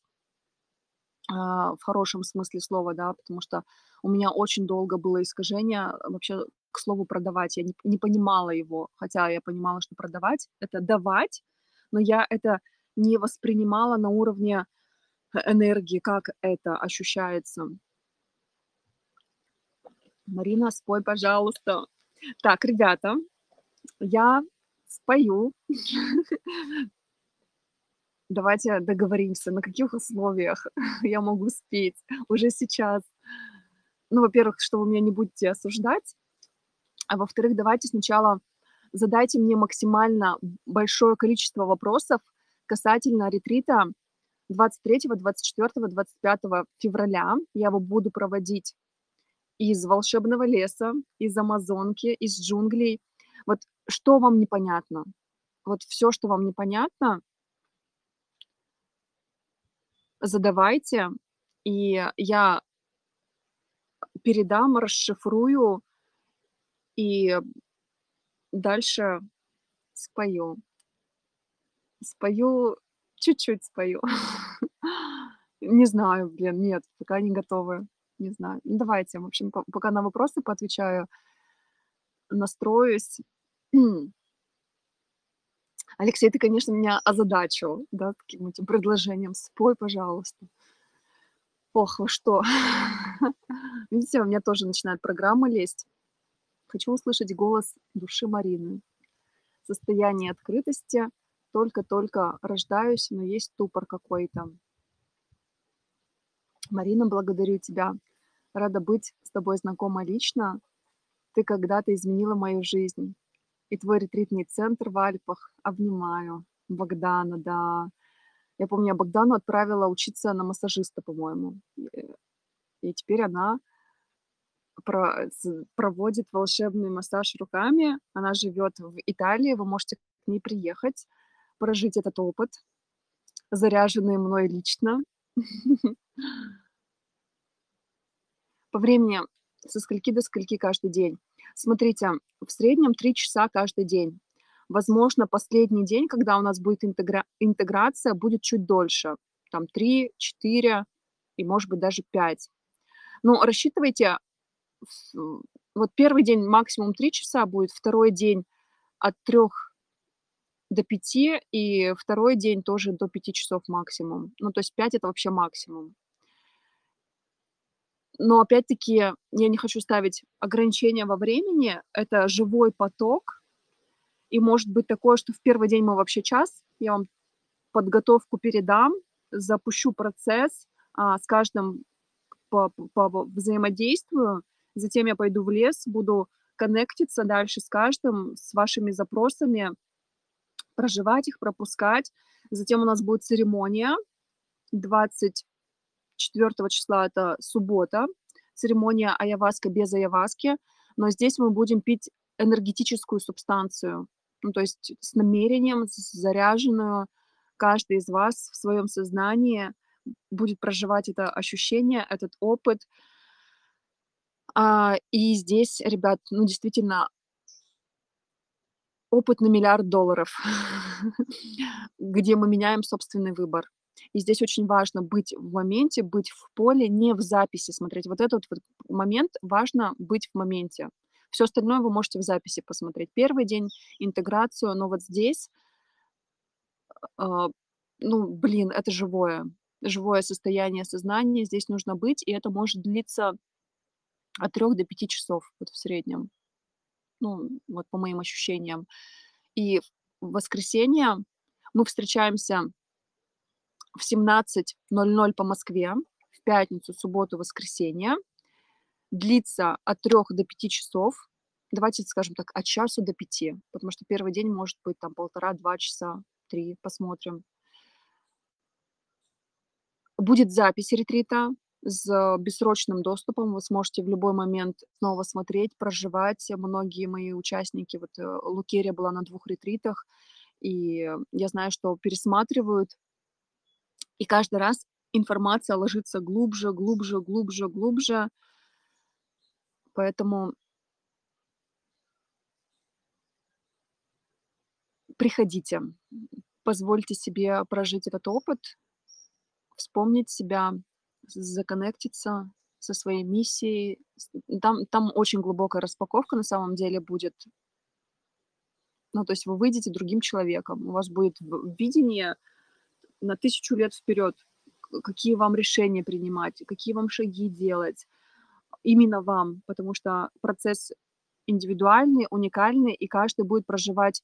А, в хорошем смысле слова, да, потому что у меня очень долго было искажение вообще к слову "продавать". Я не не понимала его, хотя я понимала, что продавать- это давать, но я это не воспринимала на уровне энергии, как это ощущается. Марина, спой, пожалуйста. Так, ребята, я спою. Давайте договоримся, на каких условиях я могу спеть уже сейчас. Ну, во-первых, что вы меня не будете осуждать, а во-вторых, давайте сначала задайте мне максимально большое количество вопросов касательно ретрита 23, 24, 25 февраля. Я его буду проводить из волшебного леса, из Амазонки, из джунглей. Вот что вам непонятно? Вот всё, что вам непонятно задавайте, и я передам, расшифрую и дальше спою. Спою, чуть-чуть спою. Не знаю, блин, нет, пока не готова. Не знаю. Ну, давайте, в общем, по пока на вопросы поотвечаю, настроюсь. Алексей, ты, конечно, меня озадачил, да, таким этим предложением: "Спой, пожалуйста". Ох, вы что? Видите, у меня тоже начинает программа лезть. Хочу услышать голос души Марины. Состояние открытости. Только-только рождаюсь, но есть ступор какой-то. Марина, благодарю тебя. Рада быть с тобой знакома лично. Ты когда-то изменила мою жизнь. И твой ретритный центр в Альпах. Обнимаю. Богдана, да. Я помню, я Богдану отправила учиться на массажиста, по-моему. И, э, теперь она про проводит волшебный массаж руками. Она живёт в Италии. Вы можете к ней приехать, прожить этот опыт, заряженный мной лично. По времени со скольки до скольки каждый день? Смотрите, в среднем 3 часа каждый день. Возможно, последний день, когда у нас будет интегра интеграция, будет чуть дольше. Там 3, 4 и, может быть, даже 5. Но рассчитывайте, ф вот 1 день максимум 3 часа будет, 2 день от 3 до 5, и 2 день тоже до 5 часов максимум. Ну, то есть 5- это вообще максимум. Но опять-таки я не хочу ставить ограничения во времени. Это живой поток. И может быть такое, что в 1 день мы вообще час. Я вам подготовку передам, запущу процесс, а, с каждым по по взаимодействую, затем я пойду в лес, буду коннектиться дальше с каждым, с вашими запросами, проживать их, пропускать. Затем у нас будет церемония 24 числа, это суббота, церемония аяваска без аяваски, но здесь мы будем пить энергетическую субстанцию, ну, то есть с намерением, заряженную. Каждый из вас в своем сознании будет проживать это ощущение, этот опыт. А, и здесь, ребят, ну, действительно, опыт на миллиард долларов, где мы меняем собственный выбор. И здесь очень важно быть в моменте, быть в поле, не в записи смотреть. Вот этот вот момент важно быть в моменте. Все остальное вы можете в записи посмотреть. Первый день интеграцию, но вот здесь, а, ну, блин, это живое, живое состояние сознания. Здесь нужно быть, и это может длиться от 3 до 5 часов вот в среднем. Ну, вот по моим ощущениям. И в воскресенье мы встречаемся в 17:00 по Москве, в пятницу, субботу, воскресенье. Длится от 3 до 5 часов. Давайте скажем так, от часу до 5, потому что первый день может быть там полтора-два часа, 3, посмотрим. Будет запись ретрита с бессрочным доступом. Вы сможете в любой момент снова смотреть, проживать. Многие мои участники, вот э, Лукерия была на двух ретритах, и я знаю, что пересматривают и каждый раз информация ложится глубже, глубже, глубже, глубже. Поэтому приходите, позвольте себе прожить этот опыт, вспомнить себя, законнектиться со своей миссией. Там, там очень глубокая распаковка на самом деле будет. Ну, то есть вы выйдете другим человеком, у вас будет видение на тысячу лет вперед, какие вам решения принимать, какие вам шаги делать, именно вам, потому что процесс индивидуальный, уникальный, и каждый будет проживать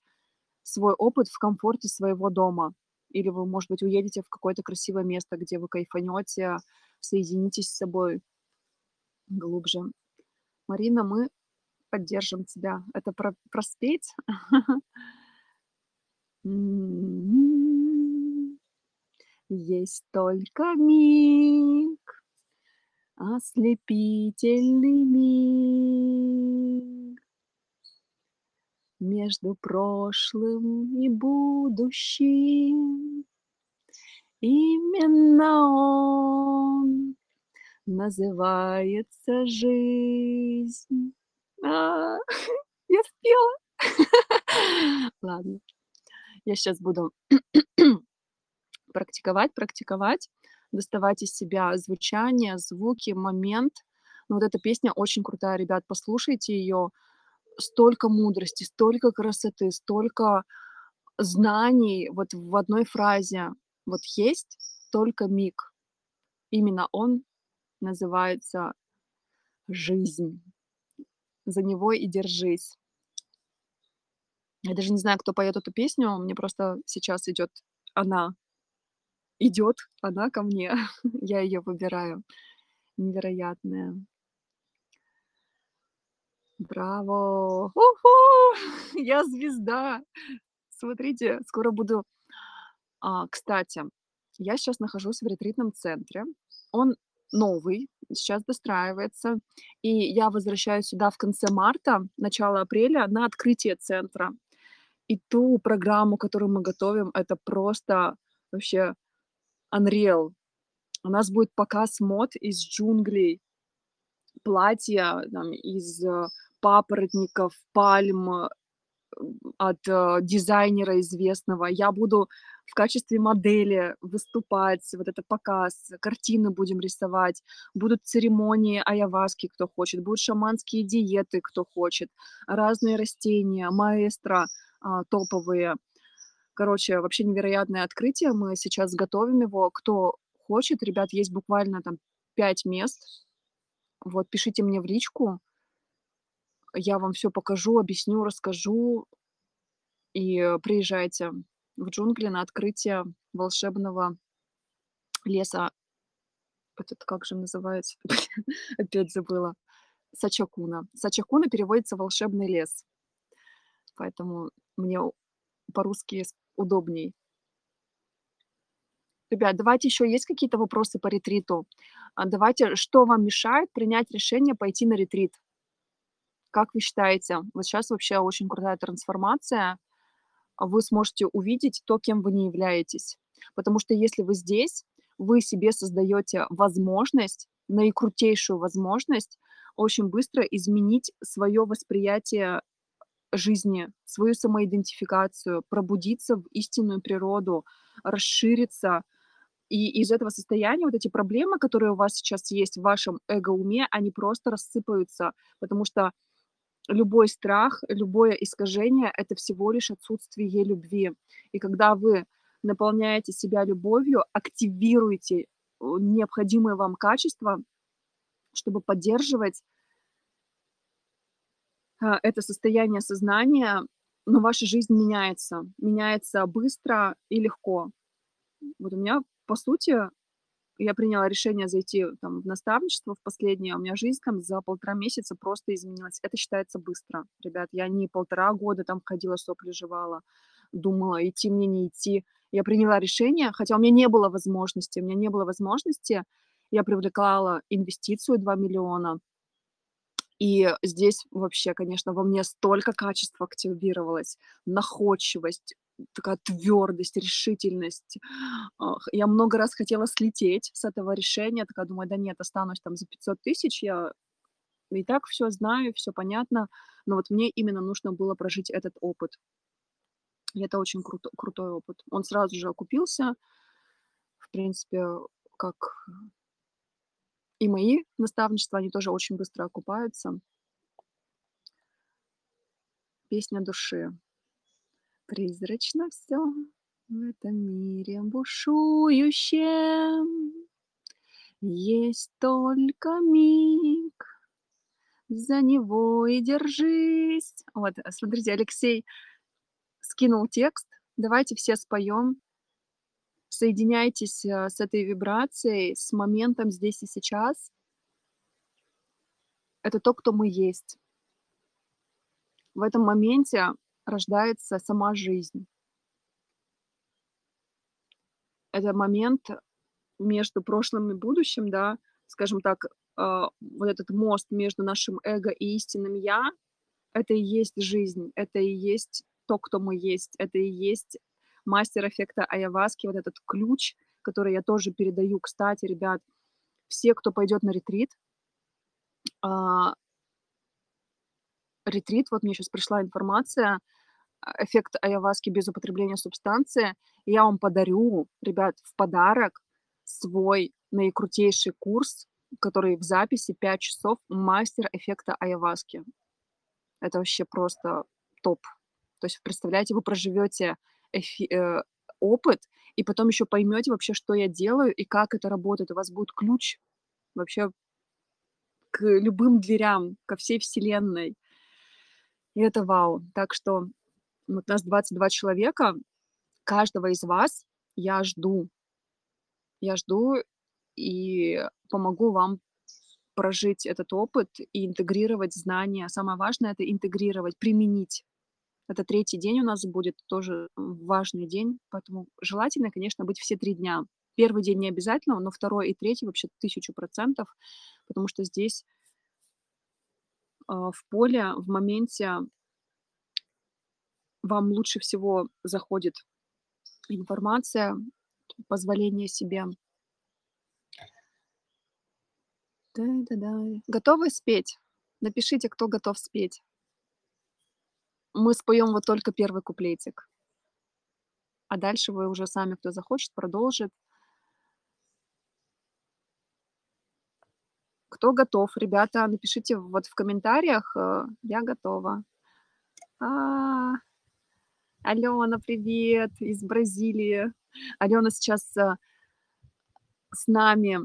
свой опыт в комфорте своего дома. Или вы, может быть, уедете в какое-то красивое место, где вы кайфанете, соединитесь с собой глубже. Марина, мы поддержим тебя. Это про проспеть? Есть только миг, ослепительный миг между прошлым и будущим. Именно он называется жизнь. А, я спела. Ладно, я сейчас буду практиковать, практиковать, доставать из себя звучание, звуки, момент. Но вот эта песня очень крутая, ребят, послушайте ее. Столько мудрости, столько красоты, столько знаний вот в одной фразе. Вот есть только миг. Именно он называется жизнь. За него и держись. Я даже не знаю, кто поет эту песню, мне просто сейчас идет она идет она ко мне, я ее выбираю. Невероятная. Браво! Уху! Я звезда! Смотрите, скоро буду... А, кстати, я сейчас нахожусь в ретритном центре. Он новый, сейчас достраивается. И я возвращаюсь сюда в конце марта, начало апреля на открытие центра. И ту программу, которую мы готовим, это просто вообще Unreal. У нас будет показ мод из джунглей, платья там, из э, папоротников, пальм, э, от э, дизайнера известного. Я буду в качестве модели выступать, вот это показ, картины будем рисовать, будут церемонии аяваски, кто хочет, будут шаманские диеты, кто хочет, разные растения, маэстро а, топовые. Короче, вообще невероятное открытие. Мы сейчас готовим его. Кто хочет, ребят, есть буквально там 5 мест. Вот, пишите мне в личку. Я вам все покажу, объясню, расскажу. И приезжайте в джунгли на открытие волшебного леса этот как же называется? Опять забыла. Сачакуна. Сачакуна переводится "волшебный лес". Поэтому мне по-русски удобней. Ребят, давайте еще есть какие-то вопросы по ретриту? А, давайте, что вам мешает принять решение пойти на ретрит? Как вы считаете? Вот сейчас вообще очень крутая трансформация. Вы сможете увидеть то, кем вы не являетесь. Потому что если вы здесь, вы себе создаете возможность, наикрутейшую возможность очень быстро изменить свое восприятие жизни, свою самоидентификацию, пробудиться в истинную природу, расшириться. И из этого состояния вот эти проблемы, которые у вас сейчас есть в вашем эго-уме, они просто рассыпаются, потому что любой страх, любое искажение— это всего лишь отсутствие любви. И когда вы наполняете себя любовью, активируете необходимые вам качества, чтобы поддерживать это состояние сознания, но ваша жизнь меняется. Меняется быстро и легко. Вот у меня, по сути, я приняла решение зайти там, в наставничество в последнее, у меня жизнь там за полтора месяца просто изменилась. Это считается быстро, ребят. Я не полтора года там ходила, сопли жевала, думала, идти мне, не идти. Я приняла решение, хотя у меня не было возможности, у меня не было возможности, я привлекала инвестицию 2 миллиона, и здесь вообще, конечно, во мне столько качеств активировалось, находчивость, такая твердость, решительность. Я много раз хотела слететь с этого решения, такая думаю, да нет, останусь там за 500 тысяч, я и так все знаю, все понятно, но вот мне именно нужно было прожить этот опыт. И это очень круто, крутой опыт. Он сразу же окупился, в принципе, как и мои наставничества, они тоже очень быстро окупаются. Песня души. Призрачно все в этом мире бушующем. Есть только миг, за него и держись. Вот, смотрите, Алексей скинул текст. Давайте все споем. Соединяйтесь э, с этой вибрацией, с моментом здесь и сейчас. Это то, кто мы есть. В этом моменте рождается сама жизнь. Это момент между прошлым и будущим, да, скажем так, э, вот этот мост между нашим эго и истинным я, это и есть жизнь, это и есть то, кто мы есть, это и есть мастер эффекта Аяваски, вот этот ключ, который я тоже передаю. Кстати, ребят, все, кто пойдет на ретрит, а, ретрит, вот мне сейчас пришла информация, а, эффект Аяваски без употребления субстанции, я вам подарю, ребят, в подарок свой наикрутейший курс, который в записи 5 часов, мастер эффекта Аяваски. Это вообще просто топ. То есть, представляете, вы проживете эфи э, опыт, и потом еще поймете вообще, что я делаю и как это работает. У вас будет ключ вообще к любым дверям, ко всей вселенной. И это вау. Так что вот нас 22 человека, каждого из вас я жду. Я жду и помогу вам прожить этот опыт и интегрировать знания. Самое важное— это интегрировать, применить. Это третий день у нас будет, тоже важный день, поэтому желательно, конечно, быть все три дня. Первый день не обязательно, но второй и третий вообще тысячу процентов, потому что здесь а, в поле, в моменте вам лучше всего заходит информация, позволение себе. Да-да-да. Готовы спеть? Напишите, кто готов спеть. Мы споем вот только первый куплетик. А дальше вы уже сами, кто захочет, продолжит. Кто готов? Ребята, напишите вот в комментариях. э, Я готова. А, Алена, привет из Бразилии. Алена сейчас э, с нами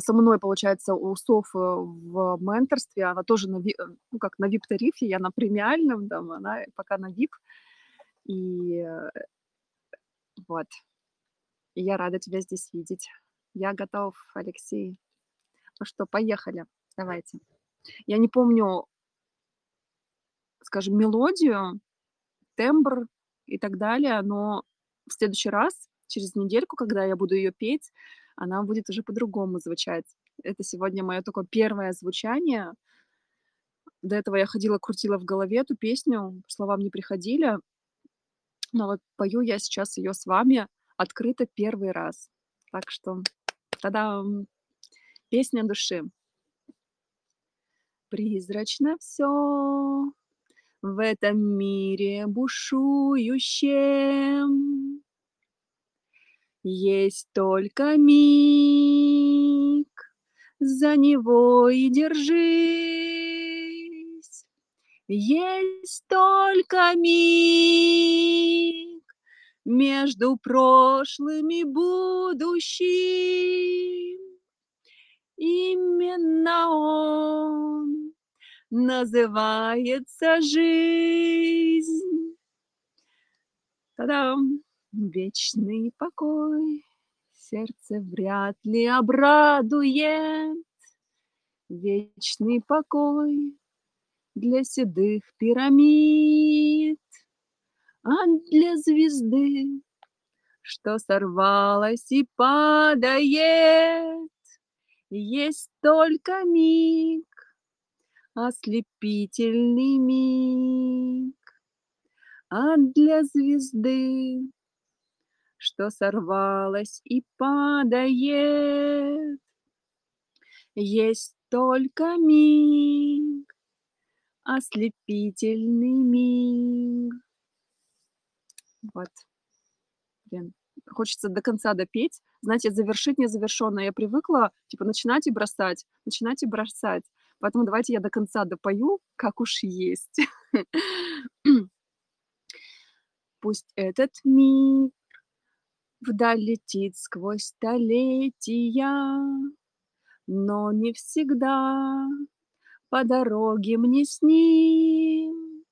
со мной, получается, у Софы в менторстве. Она тоже на, э, ну, как на VIP-тарифе, я на премиальном, там, она пока на VIP. И э, вот. И я рада тебя здесь видеть. Я готов, Алексей. Ну что, поехали. Давайте. Я не помню, скажем, мелодию, тембр и так далее, но в следующий раз, через недельку, когда я буду ее петь, она будет уже по-другому звучать. Это сегодня мое такое первое звучание. До этого я ходила, крутила в голове эту песню, словам не приходили. Но вот пою я сейчас ее с вами открыто первый раз. Так что, тогда песня души. Призрачно все в этом мире бушующем. Есть только миг, за него и держись. Есть только миг между прошлым и будущим. Именно он называется жизнь. Та-дам! Вечный покой. Сердце вряд ли обрадует. Вечный покой для седых пирамид, а для звезды, что сорвалась и падает, есть только миг, ослепительный миг, а для звезды, что сорвалась и падает. Есть только миг, ослепительный миг. Вот. Блин, хочется до конца допеть. Знаете, завершить незавершенно. Я привыкла, типа, начинать и бросать, начинать и бросать. Поэтому давайте я до конца допою, как уж есть. Пусть этот миг Вдаль летит сквозь столетия, но не всегда по дороге мне с ним.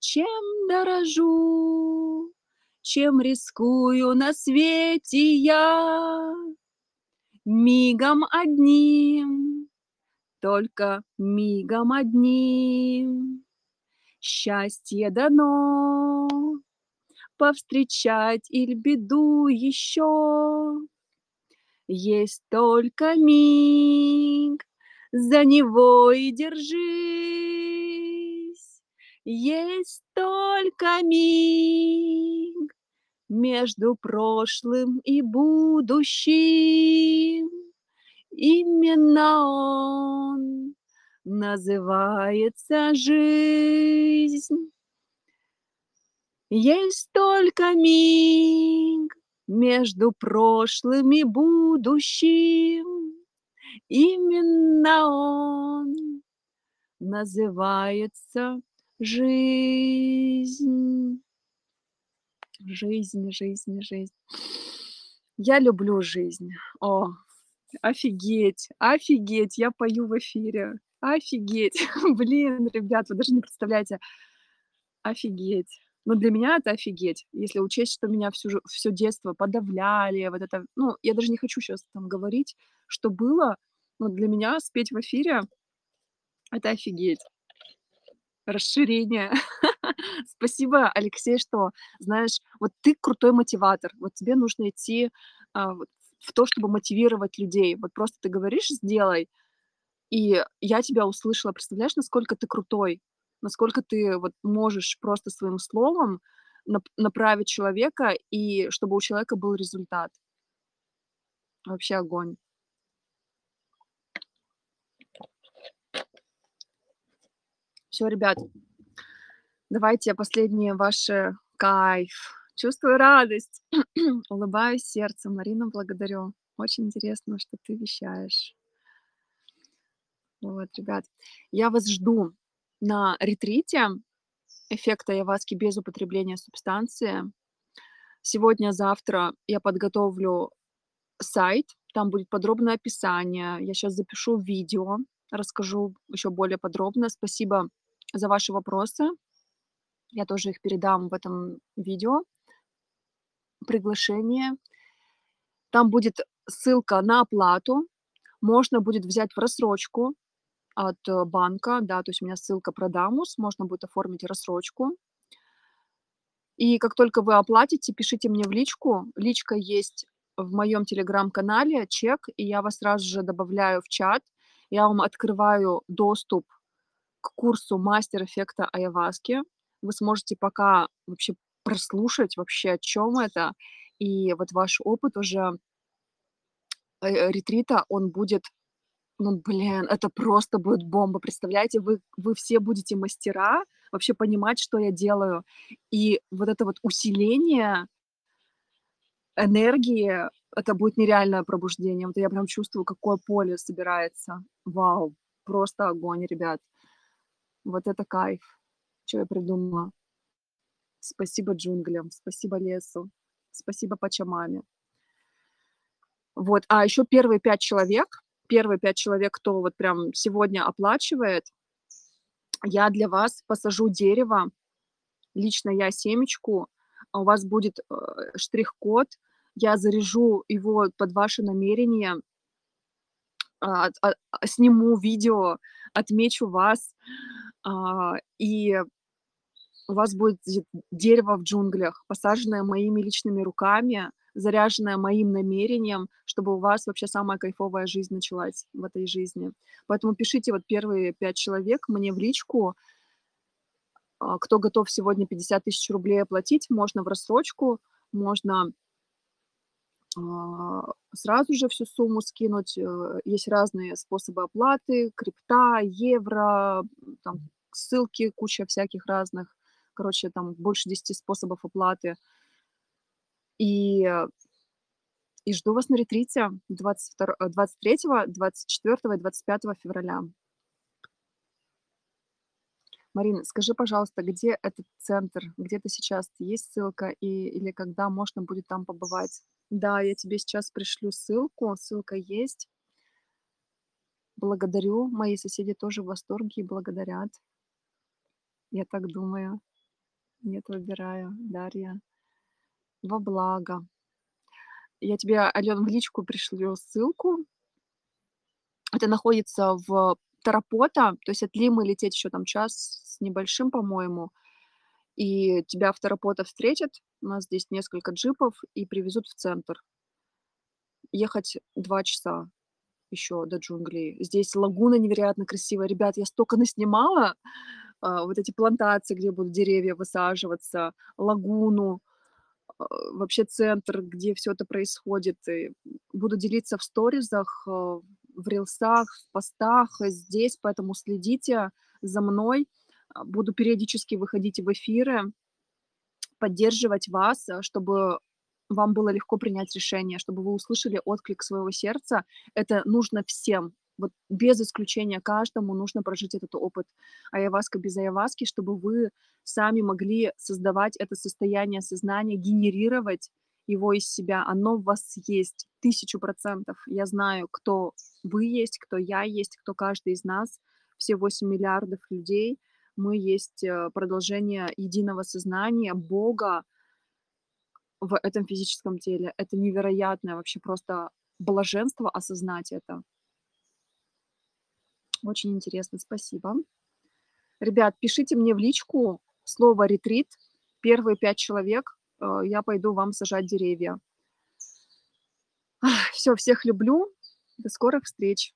Чем дорожу, чем рискую на свете я, мигом одним, только мигом одним. Счастье дано повстречать или беду еще. Есть только миг, за него и держись. Есть только миг между прошлым и будущим. Именно он называется жизнь. Есть только миг между прошлым и будущим. Именно он называется жизнь. Жизнь, жизнь, жизнь. Я люблю жизнь. О, офигеть, офигеть, я пою в эфире. Офигеть. Блин, ребят, вы даже не представляете. Офигеть. Но для меня это офигеть, если учесть, что меня всю, все детство подавляли, вот это, ну, я даже не хочу сейчас там говорить, что было, но для меня спеть в эфире это офигеть. Расширение. Спасибо, Алексей, что, знаешь, вот ты крутой мотиватор, вот тебе нужно идти а, в то, чтобы мотивировать людей. Вот просто ты говоришь, сделай, и я тебя услышала. Представляешь, насколько ты крутой? Насколько ты вот можешь просто своим словом нап- направить человека, и чтобы у человека был результат. Вообще огонь. Все, ребят, давайте последние ваши кайф. Чувствую радость. Улыбаюсь сердцем. Марина, благодарю. Очень интересно, что ты вещаешь. Вот, ребят, я вас жду на ретрите эффекта Яваски без употребления субстанции. Сегодня-завтра я подготовлю сайт, там будет подробное описание. Я сейчас запишу видео, расскажу еще более подробно. Спасибо за ваши вопросы. Я тоже их передам в этом видео. Приглашение. Там будет ссылка на оплату. Можно будет взять в рассрочку от э, банка, да, то есть у меня ссылка Продамус, можно будет оформить рассрочку. И как только вы оплатите, пишите мне в личку. Личка есть в моем телеграм-канале, чек, и я вас сразу же добавляю в чат. Я вам открываю доступ к курсу мастер эффекта Айаваски. Вы сможете пока вообще прослушать вообще, о чем это. И вот ваш опыт уже э, ретрита, он будет ну, блин, это просто будет бомба. Представляете, вы, вы все будете мастера, вообще понимать, что я делаю. И вот это вот усиление энергии, это будет нереальное пробуждение. Вот я прям чувствую, какое поле собирается. Вау, просто огонь, ребят. Вот это кайф, что я придумала. Спасибо джунглям, спасибо лесу, спасибо Пачамаме. Вот, а еще первые пять человек, первые пять человек, кто вот прям сегодня оплачивает, я для вас посажу дерево, лично я семечку, а у вас будет э, штрих-код, я заряжу его под ваши намерения, а, а, сниму видео, отмечу вас, и у вас будет дерево в джунглях, посаженное моими личными руками, заряженная моим намерением, чтобы у вас вообще самая кайфовая жизнь началась в этой жизни. Поэтому пишите вот первые пять человек мне в личку, а, кто готов сегодня 50 тысяч рублей оплатить, можно в рассрочку, можно а, сразу же всю сумму скинуть. Э, есть разные способы оплаты, крипта, евро, там ссылки, куча всяких разных. Короче, там больше 10 способов оплаты. И, и жду вас на ретрите 22, 23, 24 и 25 февраля. Марина, скажи, пожалуйста, где этот центр? Где ты сейчас? Есть ссылка и, или когда можно будет там побывать? Да, я тебе сейчас пришлю ссылку. Ссылка есть. Благодарю. Мои соседи тоже в восторге и благодарят. Я так думаю. Нет, выбираю. Дарья во благо. Я тебе, Алена, в личку пришлю ссылку. Это находится в Тарапота, то есть от Лимы лететь еще там час с небольшим, по-моему. И тебя в Тарапота встретят. У нас здесь несколько джипов и привезут в центр. Ехать два часа еще до джунглей. Здесь лагуна невероятно красивая. Ребят, я столько наснимала. А, вот эти плантации, где будут деревья высаживаться, лагуну, вообще центр, где все это происходит. И буду делиться в сторизах, э, в рилсах, в постах здесь, поэтому следите за мной. А, буду периодически выходить в эфиры, поддерживать вас, э, чтобы вам было легко принять решение, чтобы вы услышали отклик своего сердца. Это нужно всем, вот без исключения каждому нужно прожить этот опыт айаваска без айаваски, чтобы вы сами могли создавать это состояние сознания, генерировать его из себя. Оно в вас есть тысячу процентов. Я знаю, кто вы есть, кто я есть, кто каждый из нас, все 8 миллиардов людей. Мы есть э, продолжение единого сознания, Бога в этом физическом теле. Это невероятное вообще просто блаженство осознать это. Очень интересно, спасибо. Ребят, пишите мне в личку слово «ретрит». Первые пять человек, э, я пойду вам сажать деревья. Все, всех люблю. До скорых встреч.